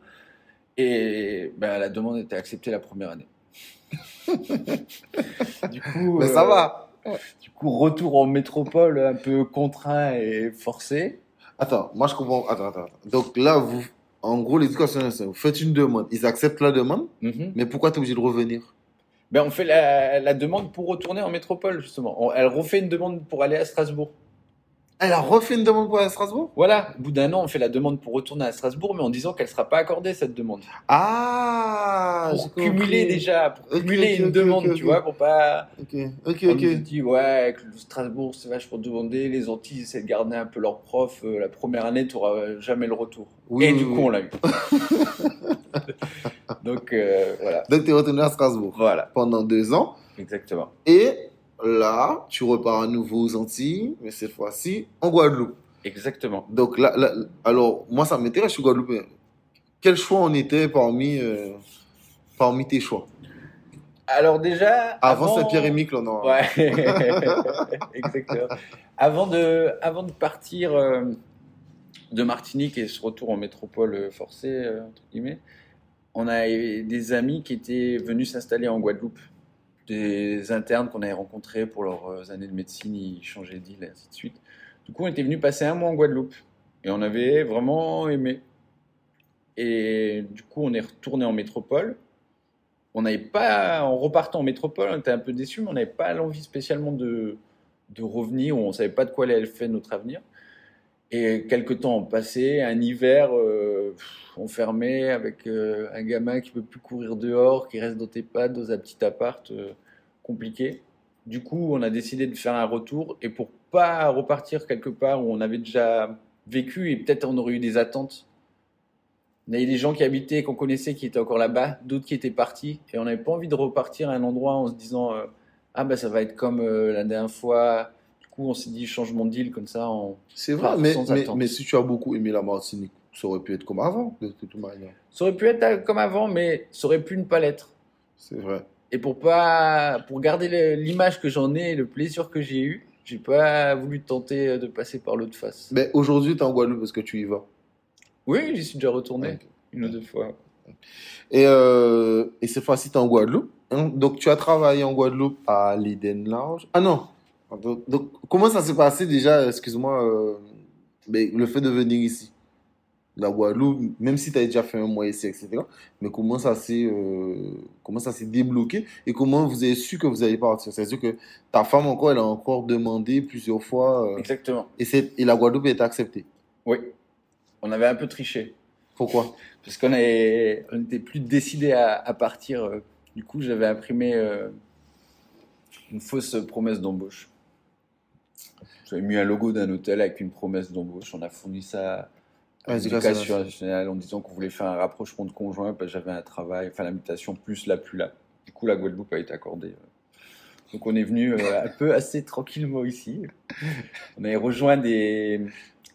C: Et ben, la demande était acceptée la première année. (laughs) du coup,
A: Mais ça
C: euh,
A: va.
C: Du coup, retour en métropole un peu contraint et forcé.
A: Attends, moi je comprends. Attends, attends. attends. Donc là, vous, en gros, l'éducation nationale, vous faites une demande. Ils acceptent la demande,
C: Mhm.
A: mais pourquoi tu es obligé de revenir?
C: Ben, on fait la, la demande pour retourner en métropole, justement. On- elle refait une demande pour aller à Strasbourg.
A: Elle a refait une demande pour aller à Strasbourg?
C: Voilà, au bout d'un an, on fait la demande pour retourner à Strasbourg, mais en disant qu'elle ne sera pas accordée, cette demande.
A: Ah
C: Pour cumuler déjà, pour cumuler une demande, tu vois, pour pas...
A: Ok, ok,
C: On
A: ok.
C: nous dit, ouais, que Strasbourg, c'est vachement demandé, les Antilles essaient de garder un peu leurs profs, euh, la première année, tu n'auras jamais le retour.
A: Oui,
C: et
A: oui,
C: du
A: oui.
C: coup, on l'a eu. (laughs) Donc, euh, voilà.
A: Donc tu es retourné à Strasbourg
C: Voilà,
A: pendant deux ans.
C: exactement.
A: Et là, tu repars à nouveau aux Antilles, mais cette fois-ci en Guadeloupe.
C: Exactement.
A: Donc là, là- alors moi ça m'intéresse, je suis Guadeloupéen. Quel choix on était parmi, euh, parmi tes choix?
C: Alors déjà,
A: Avant, Saint-Pierre et Miquelon, non
C: Ouais, (laughs) exactement. Avant de, avant de partir euh, de Martinique et ce retour en métropole forcé, euh, entre guillemets, on a des amis qui étaient venus s'installer en Guadeloupe. Des internes qu'on avait rencontrés pour leurs euh, années de médecine, ils changeaient d'île et ainsi de suite. Du coup, on était venus passer un mois en Guadeloupe et on avait vraiment aimé. Et du coup, on est retourné en métropole. On n'avait pas, en repartant en métropole, on était un peu déçus, mais on n'avait pas l'envie spécialement de, de revenir, on ne savait pas de quoi allait faire notre avenir. Et quelques temps ont passé, un hiver euh, enfermé avec euh, un gamin qui peut plus courir dehors, qui reste dans tes pattes, dans un petit appart euh, compliqué. Du coup, on a décidé de faire un retour et pour pas repartir quelque part où on avait déjà vécu et peut-être on aurait eu des attentes. On avait des gens qui habitaient, qu'on connaissait, qui étaient encore là-bas, d'autres qui étaient partis et on n'avait pas envie de repartir à un endroit en se disant ah bah ça va être comme la dernière fois. Coup, on s'est dit changement de deal comme ça. On...
A: C'est vrai,
C: Enfin,
A: mais, mais, si tu as beaucoup aimé la Martinique, ça aurait pu être comme avant, de toute manière.
C: Ça aurait pu être euh, comme avant, mais ça aurait pu ne pas l'être.
A: C'est vrai.
C: Et pour pas, pour garder l'image que j'en ai, et le plaisir que j'ai eu, j'ai pas voulu tenter euh, de passer par l'autre face.
A: Mais aujourd'hui, tu es en Guadeloupe parce que tu y vas.
C: Oui, j'y suis déjà retourné une ou deux fois.
A: Et, euh, et cette fois-ci, tu es en Guadeloupe. hein. Donc, tu as travaillé en Guadeloupe à l'Eden Lounge. Ah non. Donc, donc, comment ça s'est passé déjà, excuse-moi, euh, le fait de venir ici? La Guadeloupe, même si tu as déjà fait un mois ici, etc. Mais comment ça s'est euh, comment ça s'est débloqué et comment vous avez su que vous allez partir? C'est-à-dire que ta femme encore, elle a encore demandé plusieurs fois. euh,
C: Exactement.
A: et, c'est- et la Guadeloupe est acceptée?
C: Oui. On avait un peu triché.
A: Pourquoi?
C: Parce qu'on on n'était plus décidé à, à partir. Du coup, j'avais imprimé euh, une fausse promesse d'embauche. J'avais mis un logo d'un hôtel avec une promesse d'embauche. On a fourni ça
A: À
C: à
A: l'éducation
C: nationale en disant qu'on voulait faire un rapprochement de conjoints parce que j'avais un travail, enfin l'habitation plus la plus là. Du coup, la Guadeloupe a été accordée. Donc on est venu euh, un peu assez tranquillement ici. On avait rejoint des,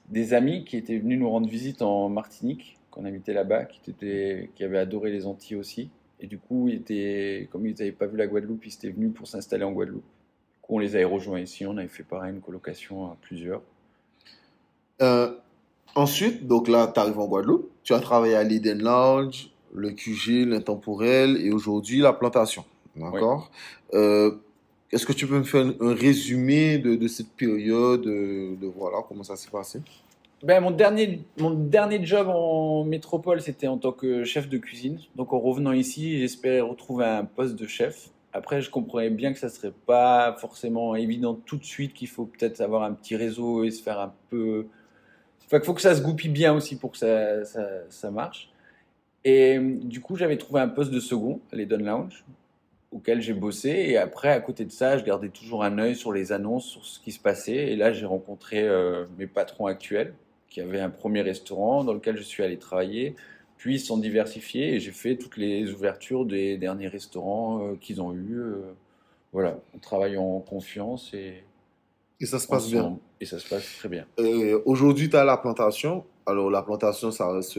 C: des amis qui étaient venus nous rendre visite en Martinique, qu'on habitait là-bas, qui, étaient, qui avaient adoré les Antilles aussi. Et du coup, ils étaient, comme ils n'avaient pas vu la Guadeloupe, ils étaient venus pour s'installer en Guadeloupe. On les avait rejoints ici, on avait fait pareil, une colocation à plusieurs.
A: Euh, Ensuite, donc là, tu arrives en Guadeloupe. Tu as travaillé à l'Eden Lounge, le QG, l'intemporel et aujourd'hui la plantation. D'accord? Euh, Est-ce que tu peux me faire un, un résumé de, de cette période, de, de voilà, comment ça s'est passé?
C: Ben, mon, dernier, mon dernier job en métropole, c'était en tant que chef de cuisine. Donc en revenant ici, j'espérais retrouver un poste de chef. Après, je comprenais bien que ça serait pas forcément évident tout de suite, qu'il faut peut-être avoir un petit réseau et se faire un peu... Qu'il faut que ça se goupille bien aussi pour que ça, marche. Et du coup, j'avais trouvé un poste de second à l'Eden Lounge, auquel j'ai bossé. Et après, à côté de ça, je gardais toujours un œil sur les annonces, sur ce qui se passait. Et là, j'ai rencontré euh, mes patrons actuels, qui avaient un premier restaurant dans lequel je suis allé travailler. Puis ils se sont diversifiés et j'ai fait toutes les ouvertures des derniers restaurants euh, qu'ils ont eus. euh, voilà, on travaille en confiance et
A: Et ça se passe bien.
C: Et ça se passe très bien.
A: Euh, Aujourd'hui, tu as la plantation. Alors, la plantation, ça reste,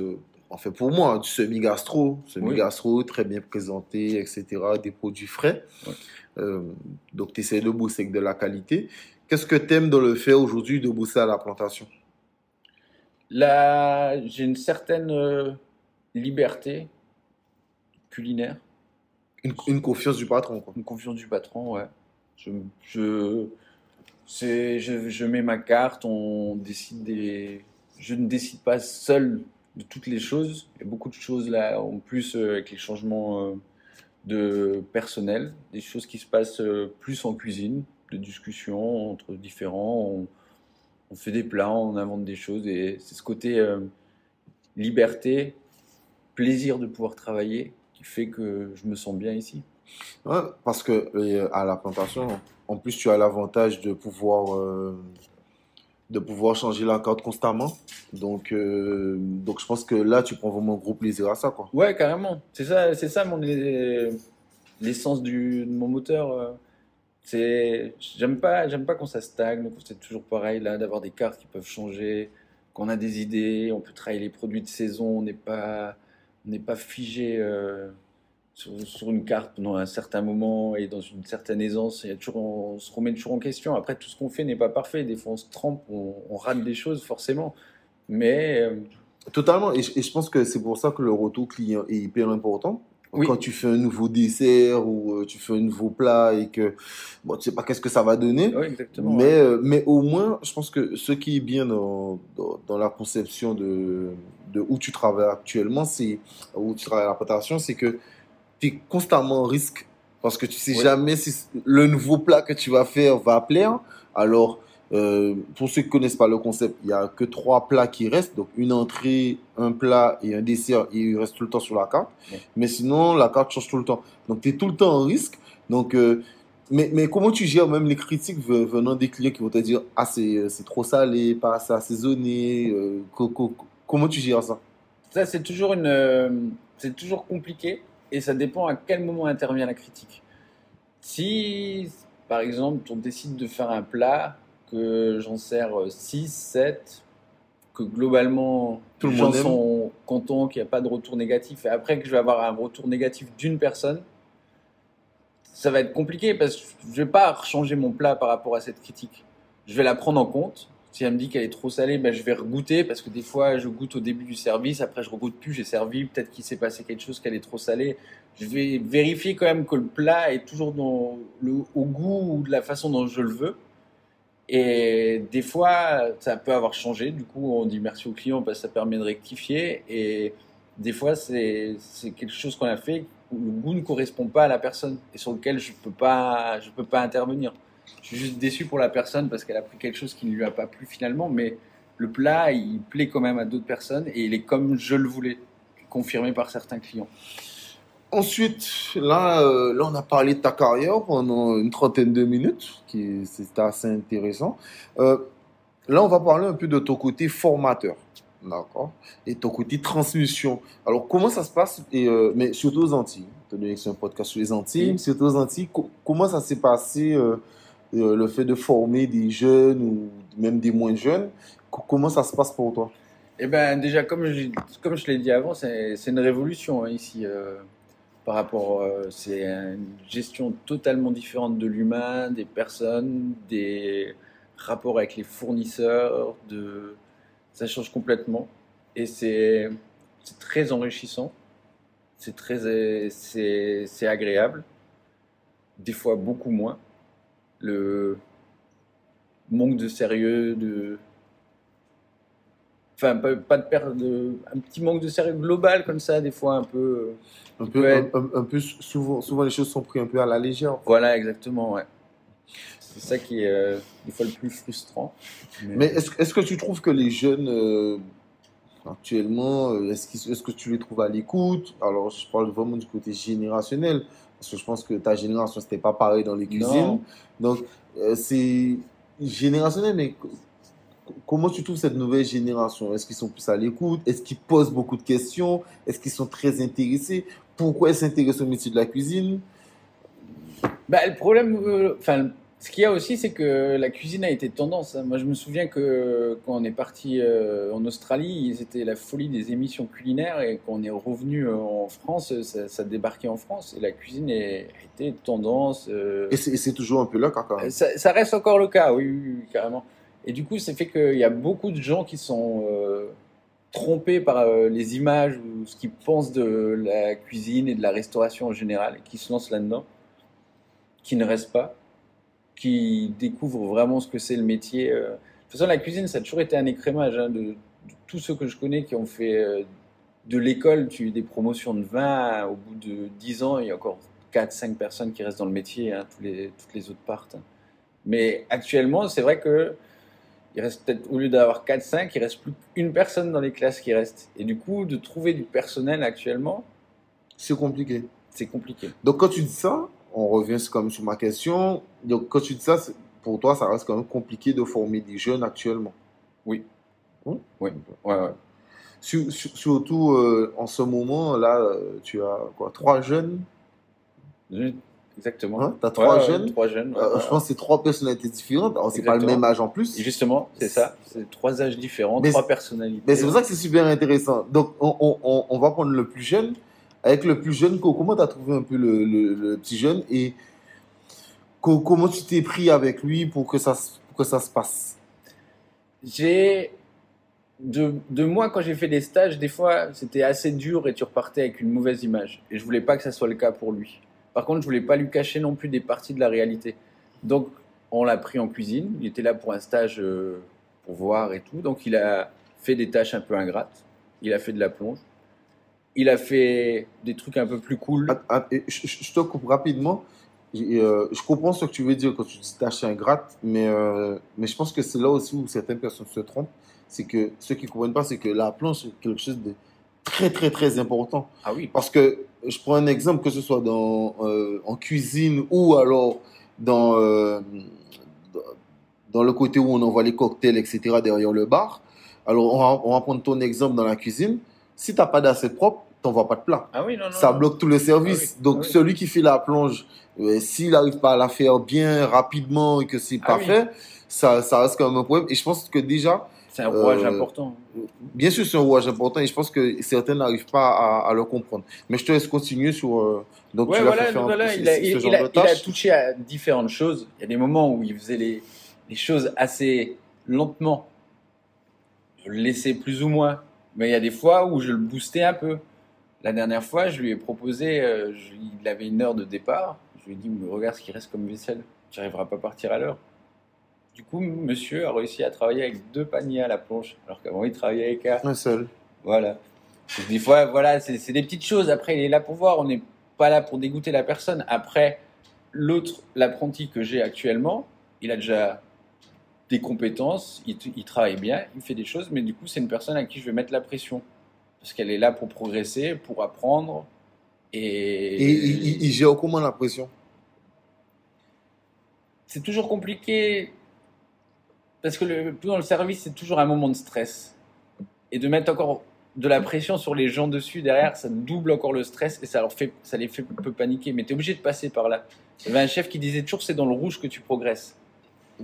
A: en fait, pour moi, du semi-gastro. Semi-gastro, très bien présenté, etc. Des produits frais.
C: Ouais.
A: Euh, donc, tu essaies de bosser avec de la qualité. Qu'est-ce que tu aimes dans le fait aujourd'hui de bosser à la plantation?
C: Là, j'ai une certaine liberté culinaire.
A: une, une confiance du patron, quoi.
C: Une confiance du patron, ouais. Je, je, c'est, je, je mets ma carte, on décide des. Je ne décide pas seul de toutes les choses. Il y a beaucoup de choses là, en plus euh, avec les changements euh, de personnel, des choses qui se passent euh, plus en cuisine, de discussions entre différents. On, on fait des plats, on invente des choses et c'est ce côté liberté, plaisir de pouvoir travailler qui fait que je me sens bien ici.
A: Ouais, parce que euh, à la plantation, en plus, tu as l'avantage de pouvoir, euh, de pouvoir changer la carte constamment. Donc, euh, donc, je pense que là, tu prends vraiment gros plaisir à ça, quoi.
C: Ouais, carrément. C'est ça, c'est ça mon l'essence du de mon moteur. C'est j'aime pas j'aime pas quand ça stagne, quand c'est toujours pareil là, d'avoir des cartes qui peuvent changer, qu'on a des idées, on peut travailler les produits de saison, on n'est pas n'est pas figé euh, sur, une carte pendant un certain moment et dans une certaine aisance. Il toujours, on se remet toujours en question. Après, tout ce qu'on fait n'est pas parfait. Des fois, on se trompe, on, rate des choses forcément. Mais euh,
A: Totalement. Et, et je pense que c'est pour ça que le retour client est hyper important.
C: Oui.
A: Quand tu fais un nouveau dessert ou euh, tu fais un nouveau plat et que bon, tu sais pas qu'est-ce que ça va donner.
C: oui, exactement.
A: Mais,
C: ouais.
A: euh, mais au moins, je pense que ce qui est bien dans, dans, dans la conception de, de où tu travailles actuellement, c'est où tu travailles à la plantation, c'est que tu es constamment en risque parce que tu sais
C: Ouais.
A: jamais si le nouveau plat que tu vas faire va plaire. Alors, euh, pour ceux qui connaissent pas le concept, il y a que trois plats qui restent, donc une entrée, un plat et un dessert, et il reste tout le temps sur la carte.
C: Ouais.
A: Mais sinon, la carte change tout le temps. Donc, tu es tout le temps en risque. Donc, euh, mais, mais comment tu gères même les critiques ve- venant des clients qui vont te dire Ah, c'est c'est trop salé, pas assez assaisonné euh, co- co- Comment tu gères ça?
C: Ça, c'est toujours une, euh, c'est toujours compliqué et ça dépend à quel moment intervient la critique. Si, par exemple, on décide de faire un plat que j'en sers 6, 7, que globalement
A: Tout le
C: gens
A: monde
C: sont contents qu'il n'y a pas de retour négatif et après que je vais avoir un retour négatif d'une personne, ça va être compliqué parce que je vais pas changer mon plat par rapport à cette critique. Je vais la prendre en compte. Si elle me dit qu'elle est trop salée, ben je vais regoûter parce que des fois je goûte au début du service, après je regoute plus, j'ai servi, peut-être qu'il s'est passé quelque chose qu'elle est trop salée. Je vais vérifier quand même que le plat est toujours dans le, au goût ou de la façon dont je le veux. Et des fois, ça peut avoir changé. Du coup, on dit merci au client parce que ça permet de rectifier. Et des fois, c'est quelque chose qu'on a fait où le goût ne correspond pas à la personne et sur lequel je peux pas, peux pas intervenir. Je suis juste déçu pour la personne parce qu'elle a pris quelque chose qui ne lui a pas plu finalement. Mais le plat, il plaît quand même à d'autres personnes et il est comme je le voulais, confirmé par certains clients.
A: Ensuite, là, euh, là, on a parlé de ta carrière pendant une trentaine de minutes, qui c'était assez intéressant. Euh, là, on va parler un peu de ton côté formateur, d'accord, et ton côté transmission. Alors, comment ça se passe, et, euh, mais surtout aux Antilles, que c'est un podcast sur les Antilles,
C: Oui.
A: surtout aux Antilles, co- comment ça s'est passé le fait de former des jeunes ou même des moins jeunes? Co- Comment ça se passe pour toi?
C: Eh ben déjà, comme je, comme je l'ai dit avant, c'est c'est une révolution hein, ici. Par rapport, euh, c'est une gestion totalement différente de l'humain, des personnes, des rapports avec les fournisseurs. De, ça change complètement et c'est très enrichissant. C'est très, c'est agréable. Des fois beaucoup moins. Le manque de sérieux, de Enfin, pas, pas de perte de. Un petit manque de sérieux global comme ça, des fois un peu. euh,
A: un peu, un,
C: être-
A: un- un peu souvent, souvent les choses sont prises un peu à la légère.
C: Voilà, exactement, ouais. C'est ça qui est euh, des fois le plus frustrant.
A: Mais est-ce est-ce que tu trouves que les jeunes, euh, actuellement, euh, est-ce que tu les trouves à l'écoute? Alors, je parle vraiment du côté générationnel, parce que je pense que ta génération, c'était pas pareil dans les cuisines.
C: Non.
A: Donc, euh, c'est générationnel, mais comment tu trouves cette nouvelle génération? Est-ce qu'ils sont plus à l'écoute? Est-ce qu'ils posent beaucoup de questions? Est-ce qu'ils sont très intéressés? Pourquoi ils s'intéressent au métier de la cuisine?
C: Bah, le problème, euh, ce qu'il y a aussi, c'est que la cuisine a été tendance. hein. Moi, je me souviens que quand on est parti euh, en Australie, c'était la folie des émissions culinaires et quand on est revenu euh, en France, ça, ça débarquait en France et la cuisine est- a été tendance. euh,
A: Et c'est toujours un peu là, caca.
C: Ça, ça reste encore le cas, oui, oui, oui, carrément. Et du coup, ça fait qu'il y a beaucoup de gens qui sont euh, trompés par euh, les images ou ce qu'ils pensent de la cuisine et de la restauration en général, qui se lancent là-dedans, qui ne restent pas, qui découvrent vraiment ce que c'est le métier. euh. De toute façon, la cuisine, ça a toujours été un écrémage hein, de, tous ceux que je connais qui ont fait de l'école tu, des promotions de vin. Au bout de 10 ans, il y a encore 4-5 personnes qui restent dans le métier, hein, toutes les autres partent. Mais actuellement, c'est vrai que il reste peut-être, au lieu d'avoir 4-5, il reste plus qu'une personne dans les classes qui reste. Et du coup, de trouver du personnel actuellement,
A: C'est compliqué.
C: c'est compliqué.
A: Donc, quand tu dis ça, on revient quand même sur ma question. Donc, quand tu dis ça, pour toi, ça reste quand même compliqué de former des jeunes actuellement.
C: Oui.
A: Hein?
C: Oui. Ouais, ouais.
A: Sur- sur- surtout euh, en ce moment, là, euh, tu as quoi, trois jeunes?
C: Exactement.
A: Hein, t'as trois
C: Ouais,
A: jeunes.
C: Trois jeunes. ouais,
A: Euh. Je pense que c'est trois personnalités différentes. Alors, c'est pas le même âge en plus.
C: Et justement, c'est ça. C'est trois âges différents,
A: Mais
C: trois personnalités.
A: Mais c'est pour ça que c'est super intéressant. Donc, on, on- on- on va prendre le plus jeune. Avec le plus jeune, co- comment tu as trouvé un peu le, le- le petit jeune et co- comment tu t'es pris avec lui pour que ça, se- pour que ça se passe?
C: J'ai. De, de moi, quand j'ai fait des stages, des fois, c'était assez dur et tu repartais avec une mauvaise image. Et je voulais pas que ça soit le cas pour lui. Par contre, je voulais pas lui cacher non plus des parties de la réalité. Donc, on l'a pris en cuisine. Il était là pour un stage euh, pour voir et tout. Donc, il a fait des tâches un peu ingrates. Il a fait de la plonge. Il a fait des trucs un peu plus cool.
A: Je, te coupe rapidement. Euh, je comprends ce que tu veux dire quand tu dis tâche ingrate, mais, euh, mais je pense que c'est là aussi où certaines personnes se trompent. C'est que ceux qui ne comprennent pas, c'est que la planche, c'est quelque chose de très, très, très important.
C: Ah oui.
A: Parce que je prends un exemple, que ce soit dans, euh, en cuisine ou alors dans, euh, dans le côté où on envoie les cocktails, etc., derrière le bar. Alors, on va, on va prendre ton exemple dans la cuisine. Si tu n'as pas d'assiette propre, tu n'envoies pas de plat.
C: Ah oui, non, non.
A: Ça
C: non.
A: bloque tout le service.
C: Ah oui,
A: Donc,
C: ah oui.
A: celui qui fait la plonge, euh, s'il n'arrive pas à la faire bien, rapidement et que c'est
C: Ah
A: pas fait, ça, ça reste quand même un problème. Et je pense que déjà,
C: C'est un rouage
A: Euh,
C: important.
A: Bien sûr, c'est un rouage important et je pense que certains n'arrivent pas à, à le comprendre. Mais je te laisse continuer sur. euh, donc,
C: Ouais,
A: tu
C: voilà,
A: fait un
C: il, a, il- il il touché à différentes choses. Il y a des moments où il faisait les, les choses assez lentement. Je le laissais plus ou moins. Mais il y a des fois où je le boostais un peu. La dernière fois, je lui ai proposé, euh, je- il avait une heure de départ. Je lui ai dit, mais regarde ce qui reste comme vaisselle. Tu n'arriveras pas à partir à l'heure. Du coup, monsieur a réussi à travailler avec deux paniers à la planche, alors qu'avant il travaillait avec un.
A: Un seul.
C: Voilà. Donc, des fois, voilà, c'est des petites choses. Après, il est là pour voir. On n'est pas là pour dégoûter la personne. Après, l'autre, l'apprenti que j'ai actuellement, il a déjà des compétences, il, il travaille bien, il fait des choses, mais du coup, c'est une personne à qui je vais mettre la pression. Parce qu'elle est là pour progresser, pour apprendre. Et,
A: Et il, il- il gère comment la pression?
C: C'est toujours compliqué. Parce que le, dans le service, c'est toujours un moment de stress. Et de mettre encore de la pression sur les gens dessus derrière, ça double encore le stress et ça, leur fait, ça les fait un peu paniquer. Mais tu es obligé de passer par là. Il y avait un chef qui disait toujours c'est dans le rouge que tu progresses.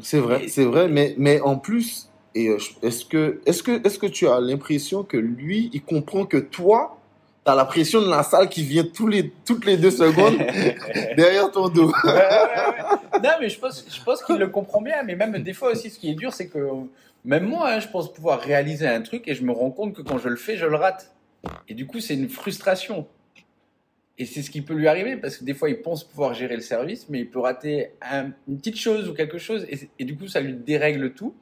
A: C'est vrai, c'est vrai, mais, mais en plus, euh, est-ce que, est-ce que, est-ce que tu as l'impression que lui, il comprend que toi, tu as la pression de la salle qui vient tous les, toutes les deux secondes (laughs) derrière ton dos
C: Ouais, ouais, ouais. Non, mais je pense, je pense qu'il le comprend bien. Mais même des fois aussi, ce qui est dur, c'est que même moi, hein, je pense pouvoir réaliser un truc et je me rends compte que quand je le fais, je le rate. Et du coup, c'est une frustration. Et c'est ce qui peut lui arriver parce que des fois, il pense pouvoir gérer le service, mais il peut rater un- une petite chose ou quelque chose. Et du coup, ça lui dérègle tout.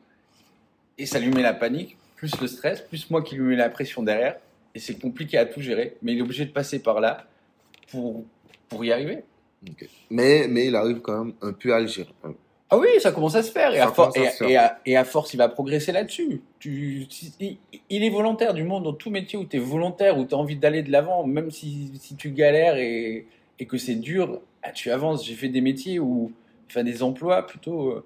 C: Et ça lui met la panique, plus le stress, plus moi qui lui mets la pression derrière. Et c'est compliqué à tout gérer. Mais il est obligé de passer par là pour, pour y arriver.
A: mais, mais il arrive quand même un peu à le gérer.
C: Ah oui, ça commence à se faire. Et, à, for-
A: commence à
C: et,
A: se faire.
C: et à- et à force, il va progresser là-dessus. Tu, il, il est volontaire du monde dans tout métier où tu es volontaire, où tu as envie d'aller de l'avant, même si, si tu galères et, et que c'est dur, ah, tu avances. J'ai fait des métiers où, enfin des emplois plutôt, euh,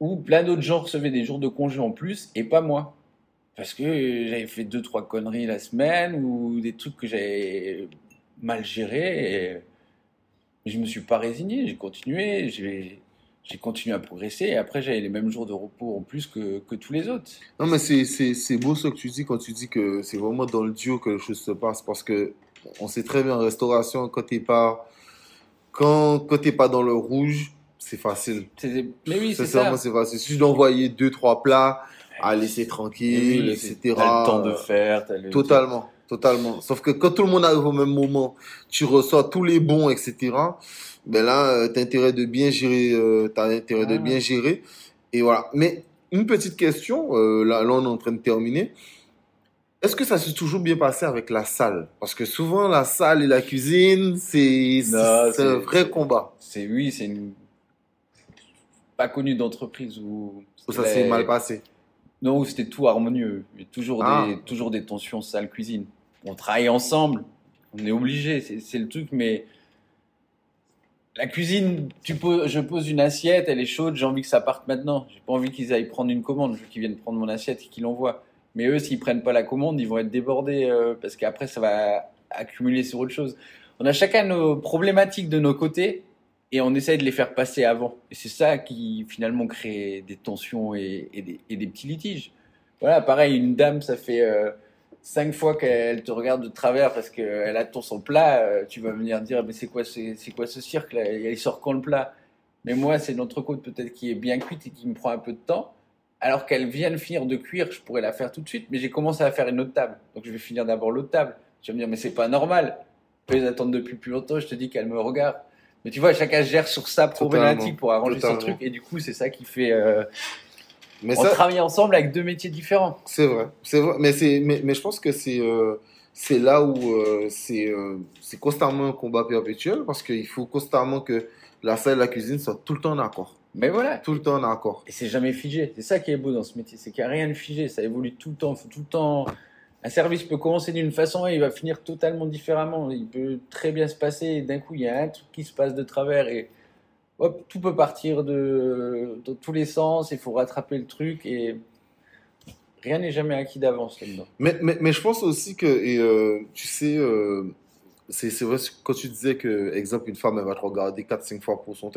C: où plein d'autres gens recevaient des jours de congé en plus et pas moi. Parce que j'avais fait deux, trois conneries la semaine ou des trucs que j'avais mal gérés. Et... Je me suis pas résigné, j'ai continué, j'ai j'ai continué à progresser et après j'avais les mêmes jours de repos en plus que, que tous les autres.
A: Non, mais c'est, beau ce que tu dis quand tu dis que c'est vraiment dans le duo que les choses se passent parce que on sait très bien en restauration, quand t'es pas, quand, quand t'es pas dans le rouge, c'est facile.
C: Mais oui, c'est ça.
A: c'est facile. Si tu dois envoyer deux, trois plats, à laisser
C: Et
A: tranquille,
C: oui,
A: etc.
C: T'as le temps de faire. le-
A: Totalement, totalement. Sauf que quand tout le monde arrive au même moment, tu reçois tous les bons, etc. Ben là, euh, t'as intérêt de bien gérer, euh, t'as intérêt de
C: Ah.
A: bien gérer. Et voilà. Mais une petite question, euh, là, là, on est en train de terminer. Est-ce que ça s'est toujours bien passé avec la salle? Parce que souvent, la salle et la cuisine, c'est un vrai combat.
C: C'est oui, c'est une pas connu d'entreprise où
A: Où ça s'est mal passé.
C: Non, où c'était tout harmonieux. Il y a toujours
A: Ah.
C: des toujours des tensions salle cuisine. On travaille ensemble, on est obligé, c'est le truc. Mais la cuisine, tu poses, je pose une assiette, elle est chaude, j'ai envie que ça parte maintenant. J'ai pas envie qu'ils aillent prendre une commande, je veux qu'ils viennent prendre mon assiette et qu'ils l'envoient. Mais eux, s'ils prennent pas la commande, ils vont être débordés euh, parce qu'après ça va accumuler sur autre chose. On a chacun nos problématiques de nos côtés et on essaye de les faire passer avant. Et c'est ça qui finalement crée des tensions et, des, et des petits litiges. Voilà, pareil, une dame, ça fait euh, cinq fois qu'elle te regarde de travers parce qu'elle attend son plat. euh, tu vas venir dire, mais c'est quoi, ce- c'est quoi ce cirque là? Il sort quand le plat? Mais moi, c'est l'entrecôte peut-être qui est bien cuite et qui me prend un peu de temps. Alors qu'elle vient de finir de cuire, je pourrais la faire tout de suite, mais j'ai commencé à faire une autre table. Donc je vais finir d'abord l'autre table. Tu vas me dire, mais c'est pas normal. Eux, ils attendent depuis plus longtemps, je te dis qu'elle me regarde. Mais tu vois, chacun gère sur sa problématique pour arranger
A: Totalement.
C: son truc, et du coup, c'est ça qui fait. euh,
A: Mais
C: on
A: ça,
C: travaille ensemble avec deux métiers différents.
A: C'est vrai, c'est vrai, mais mais, mais je pense que c'est, euh, c'est là où euh, c'est, euh, c'est constamment un combat perpétuel parce qu'il faut constamment que la salle et la cuisine soient tout le temps en accord,
C: Mais voilà.
A: tout le temps en accord.
C: Et c'est jamais figé. C'est ça qui est beau dans ce métier, c'est qu'il n'y a rien de figé. Ça évolue tout le temps. Faut tout le temps. Un service peut commencer d'une façon et il va finir totalement différemment. Il peut très bien se passer et d'un coup il y a un truc qui se passe de travers et hop, tout peut partir de dans tous les sens. Il faut rattraper le truc et rien n'est jamais acquis d'avance.
A: Mais, mais, je pense aussi que, euh, tu sais, euh, c'est, vrai quand tu disais que, exemple, une femme va te regarder 4-5 fois pour son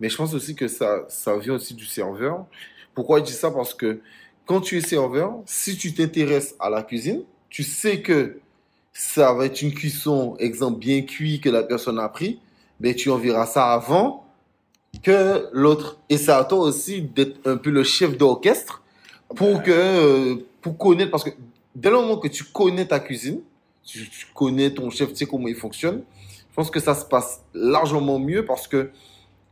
A: mais je pense aussi que ça, ça vient aussi du serveur. Pourquoi je dis ça? Parce que quand tu es serveur, si tu t'intéresses à la cuisine, tu sais que ça va être une cuisson, exemple, bien cuit que la personne a pris, mais tu enverras ça avant que l'autre. Et c'est à toi aussi d'être un peu le chef d'orchestre pour que, euh, pour connaître, parce que dès le moment que tu connais ta cuisine, tu, tu connais ton chef, tu sais comment il fonctionne, je pense que ça se passe largement mieux parce que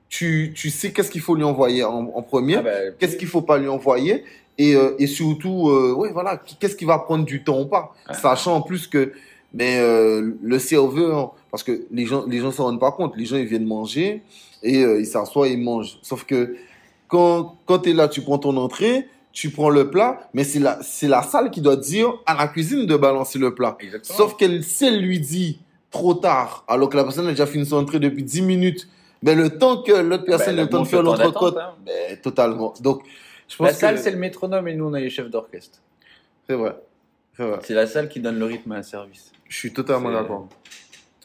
A: tu, tu sais qu'est-ce qu'il faut lui envoyer en, en premier,
C: Ah bah,
A: qu'est-ce qu'il faut pas lui envoyer, et, euh, et surtout, euh, ouais, voilà, qu'est-ce qui va prendre du temps ou pas, sachant en plus que, mais euh, le serveur, parce que les gens, les gens s'en rendent pas compte, les gens ils viennent manger et ils s'assoient et ils mangent. Sauf que quand, quand tu es là, tu prends ton entrée, tu prends le plat, mais c'est la, c'est la salle qui doit dire à la cuisine de balancer le plat.
C: Exactement.
A: Sauf qu'elle, si elle lui dit trop tard, alors que la personne a déjà fini son entrée depuis 10 minutes, ben le temps que l'autre personne
C: Bah,
A: ait le temps de faire l'entrecôte,
C: hein.
A: ben, totalement. Donc, je pense
C: La salle,
A: que
C: c'est le métronome et nous, on est les chefs d'orchestre.
A: c'est vrai. C'est vrai.
C: C'est la salle qui donne le rythme à un service.
A: Je suis totalement d'accord.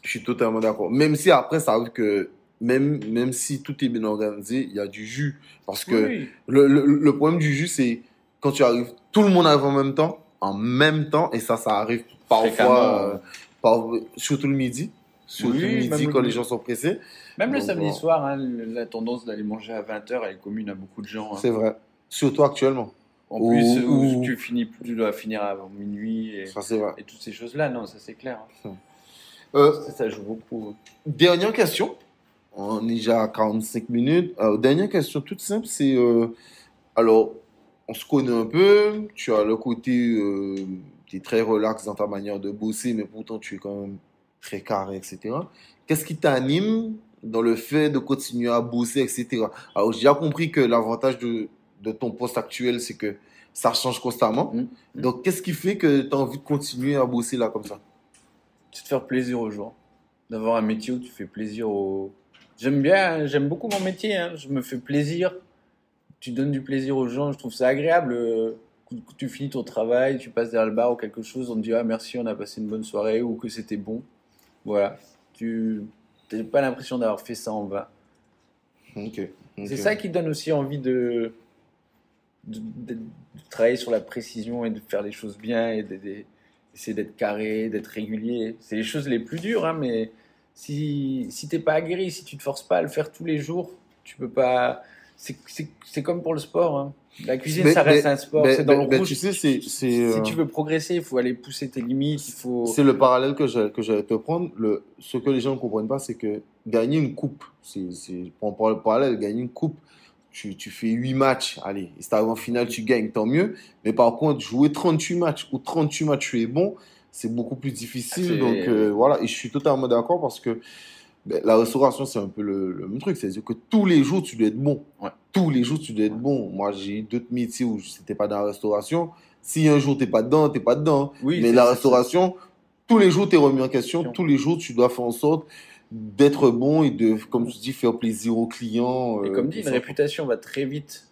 A: Je suis totalement d'accord. Même si après, ça arrive que, même, même si tout est bien organisé, il y a du jus. Parce que
C: Oui.
A: le, le, le problème du jus, c'est quand tu arrives, tout le monde arrive en même temps, en même temps, et ça, ça arrive parfois, euh, par- surtout le midi. Surtout
C: Oui,
A: le midi
C: le
A: quand les gens sont pressés.
C: Même le samedi soir, hein, la tendance d'aller manger à 20h, elle est commune à beaucoup de gens. hein.
A: C'est vrai. Surtout actuellement.
C: En
A: Ou-
C: plus, euh,
A: ou-
C: tu, finis, tu dois finir avant minuit et,
A: Ça,
C: toutes ces choses-là. Non, ça c'est clair. hein.
A: Euh,
C: Ça, ça joue beaucoup.
A: Dernière question. On est déjà à 45 minutes. Euh, dernière question toute simple, c'est... euh, alors, on se connaît un peu. Tu as le côté... tu es très relax dans ta manière de bosser, mais pourtant tu es quand même très carré, etc. Qu'est-ce qui t'anime dans le fait de continuer à bosser, etc. Alors, j'ai déjà compris que l'avantage de, de ton poste actuel, c'est que ça change constamment.
C: Mhm.
A: Donc, qu'est-ce qui fait que tu as envie de continuer à bosser là comme ça?
C: C'est de faire plaisir aux gens. D'avoir un métier où tu fais plaisir aux. J'aime bien, j'aime beaucoup mon métier. hein. Je me fais plaisir. Tu donnes du plaisir aux gens. Je trouve ça agréable. Tu finis ton travail, tu passes derrière le bar ou quelque chose, on te dit ah merci, on a passé une bonne soirée ou que c'était bon. Voilà. Tu n'as pas l'impression d'avoir fait ça en vain.
A: Ok.
C: C'est ça qui donne aussi envie de, de, de- de travailler sur la précision et de faire les choses bien et de- de- d'essayer d'être carré, d'être régulier. C'est les choses les plus dures, hein, mais si, si t'es pas aguerri, si tu te forces pas à le faire tous les jours, tu peux pas. C'est- comme pour le sport. hein. La cuisine,
A: Mais-
C: ça reste
A: mais-
C: un sport.
A: Mais-
C: c'est dans
A: mais-
C: le
A: mais
C: rouge.
A: tu sais, c'est c'est
C: si
A: euh,
C: tu veux progresser, il faut aller pousser tes limites. Il faut.
A: c'est le parallèle que j'allais que te prendre. Le, ce que les gens ne comprennent pas, c'est que gagner une coupe, c'est pour le parallèle, gagner une coupe, tu, tu fais 8 matchs, allez, et t'arrives en finale, tu gagnes, tant mieux. Mais par contre, jouer 38 matchs ou 38 matchs, tu es bon, c'est beaucoup plus difficile.
C: C'est-
A: Donc euh, voilà, et je suis totalement d'accord parce que ben, la restauration, c'est un peu le, le même truc. C'est-à-dire que tous les jours, tu dois être bon.
C: Ouais.
A: Tous les jours, tu dois être bon. Moi, j'ai eu d'autres métiers où c'était pas dans la restauration. Si un jour, t'es pas dedans, t'es pas dedans.
C: Oui,
A: Mais
C: c'est-
A: la
C: c'est-
A: restauration, tous les jours, tu es remis en question.
C: Question.
A: Tous les jours, tu dois faire en sorte d'être bon et de, comme tu dis, faire plaisir aux clients.
C: Et
A: euh,
C: comme dit, une réputation va très vite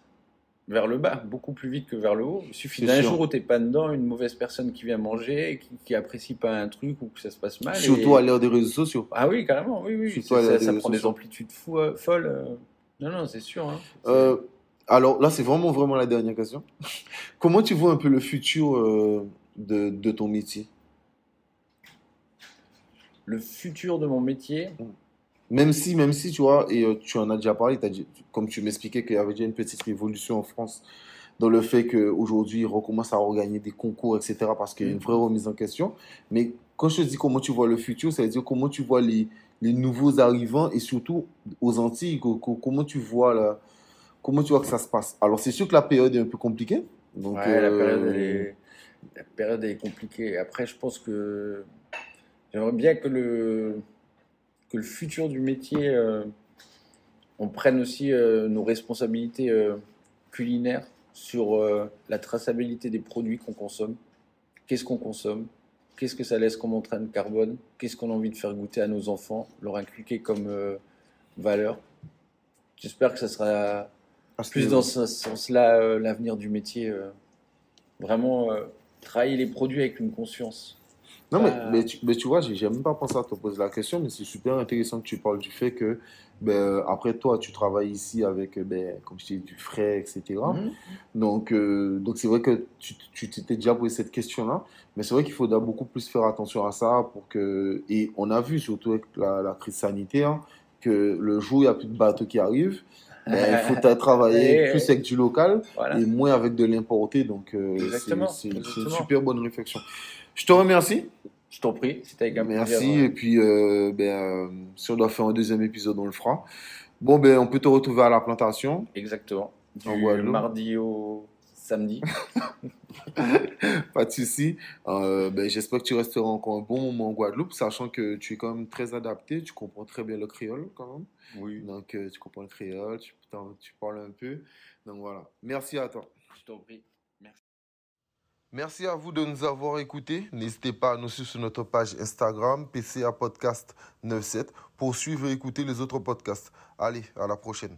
C: vers le bas, beaucoup plus vite que vers le haut. Il suffit d'un jour où t'es pas dedans, une mauvaise personne qui vient manger, qui, qui apprécie pas un truc ou que ça se passe mal.
A: Surtout
C: et-
A: à l'ère des réseaux sociaux.
C: Ah oui, carrément, oui, oui.
A: Surtout
C: Ça,
A: à
C: ça- prend des amplitudes fou- euh, folles. euh. Non, non, c'est sûr. hein.
A: Euh, alors là, c'est vraiment, vraiment la dernière question. (laughs) Comment tu vois un peu le futur de, de ton métier?
C: Le futur de mon métier,
A: Même si, même si, tu vois, et euh, tu en as déjà parlé, dit- comme tu m'expliquais qu'il y avait déjà une petite révolution en France dans le fait qu'aujourd'hui, ils recommencent à organiser des concours, etc., parce qu'il y a une vraie remise en question. Mais quand je te dis comment tu vois le futur, ça veut dire comment tu vois les, les nouveaux arrivants et surtout aux Antilles, co- co- comment tu vois la, comment tu vois que ça se passe? Alors, c'est sûr que la période est un peu compliquée. Donc,
C: ouais, la,
A: euh,
C: période, elle est, la période elle est compliquée. Après, je pense que j'aimerais bien que le, que le futur du métier, euh, on prenne aussi euh, nos responsabilités euh, culinaires sur la traçabilité des produits qu'on consomme. Qu'est-ce qu'on consomme? Qu'est-ce que ça laisse comme empreinte carbone? Qu'est-ce qu'on a envie de faire goûter à nos enfants? Leur inculquer comme valeur J'espère que ça sera
A: à ce
C: plus dans ce sens-là l'avenir du métier. vraiment travailler les produits avec une conscience.
A: Non, mais,
C: Ah.
A: mais, tu, mais tu vois, j'ai même pas pensé à te poser la question, mais c'est super intéressant que tu parles du fait que, ben, après toi, tu travailles ici avec, ben, comme je dit, du frais, etc.
C: Mhm.
A: Donc, euh, donc c'est vrai que tu t'étais déjà posé cette question-là, mais c'est vrai qu'il faudra beaucoup plus faire attention à ça pour que, et on a vu surtout avec la, la crise sanitaire, que le jour où il n'y a plus de bateaux qui arrivent, ben, il faut (laughs) travailler plus avec du local
C: Voilà.
A: et moins avec de l'importé. Donc, euh, c'est une super bonne réflexion. Je te remercie.
C: Je t'en prie, c'était avec un
A: Merci.
C: plaisir.
A: Et puis, euh, ben, euh, si on doit faire un deuxième épisode, on le fera. Bon, ben, on peut te retrouver à la plantation.
C: Exactement. Du
A: En
C: mardi au samedi. (laughs)
A: Pas de souci. Euh, ben, j'espère que tu resteras encore un bon moment en Guadeloupe, sachant que tu es quand même très adapté. Tu comprends très bien le créole, quand même.
C: Oui.
A: Donc, euh, tu comprends le créole, tu parles un peu. Donc, voilà. Merci à toi.
C: Je t'en prie.
A: Merci. À vous de nous avoir écoutés. N'hésitez pas à nous suivre sur notre page Instagram, PCA Podcast 97, pour suivre et écouter les autres podcasts. Allez, à la prochaine.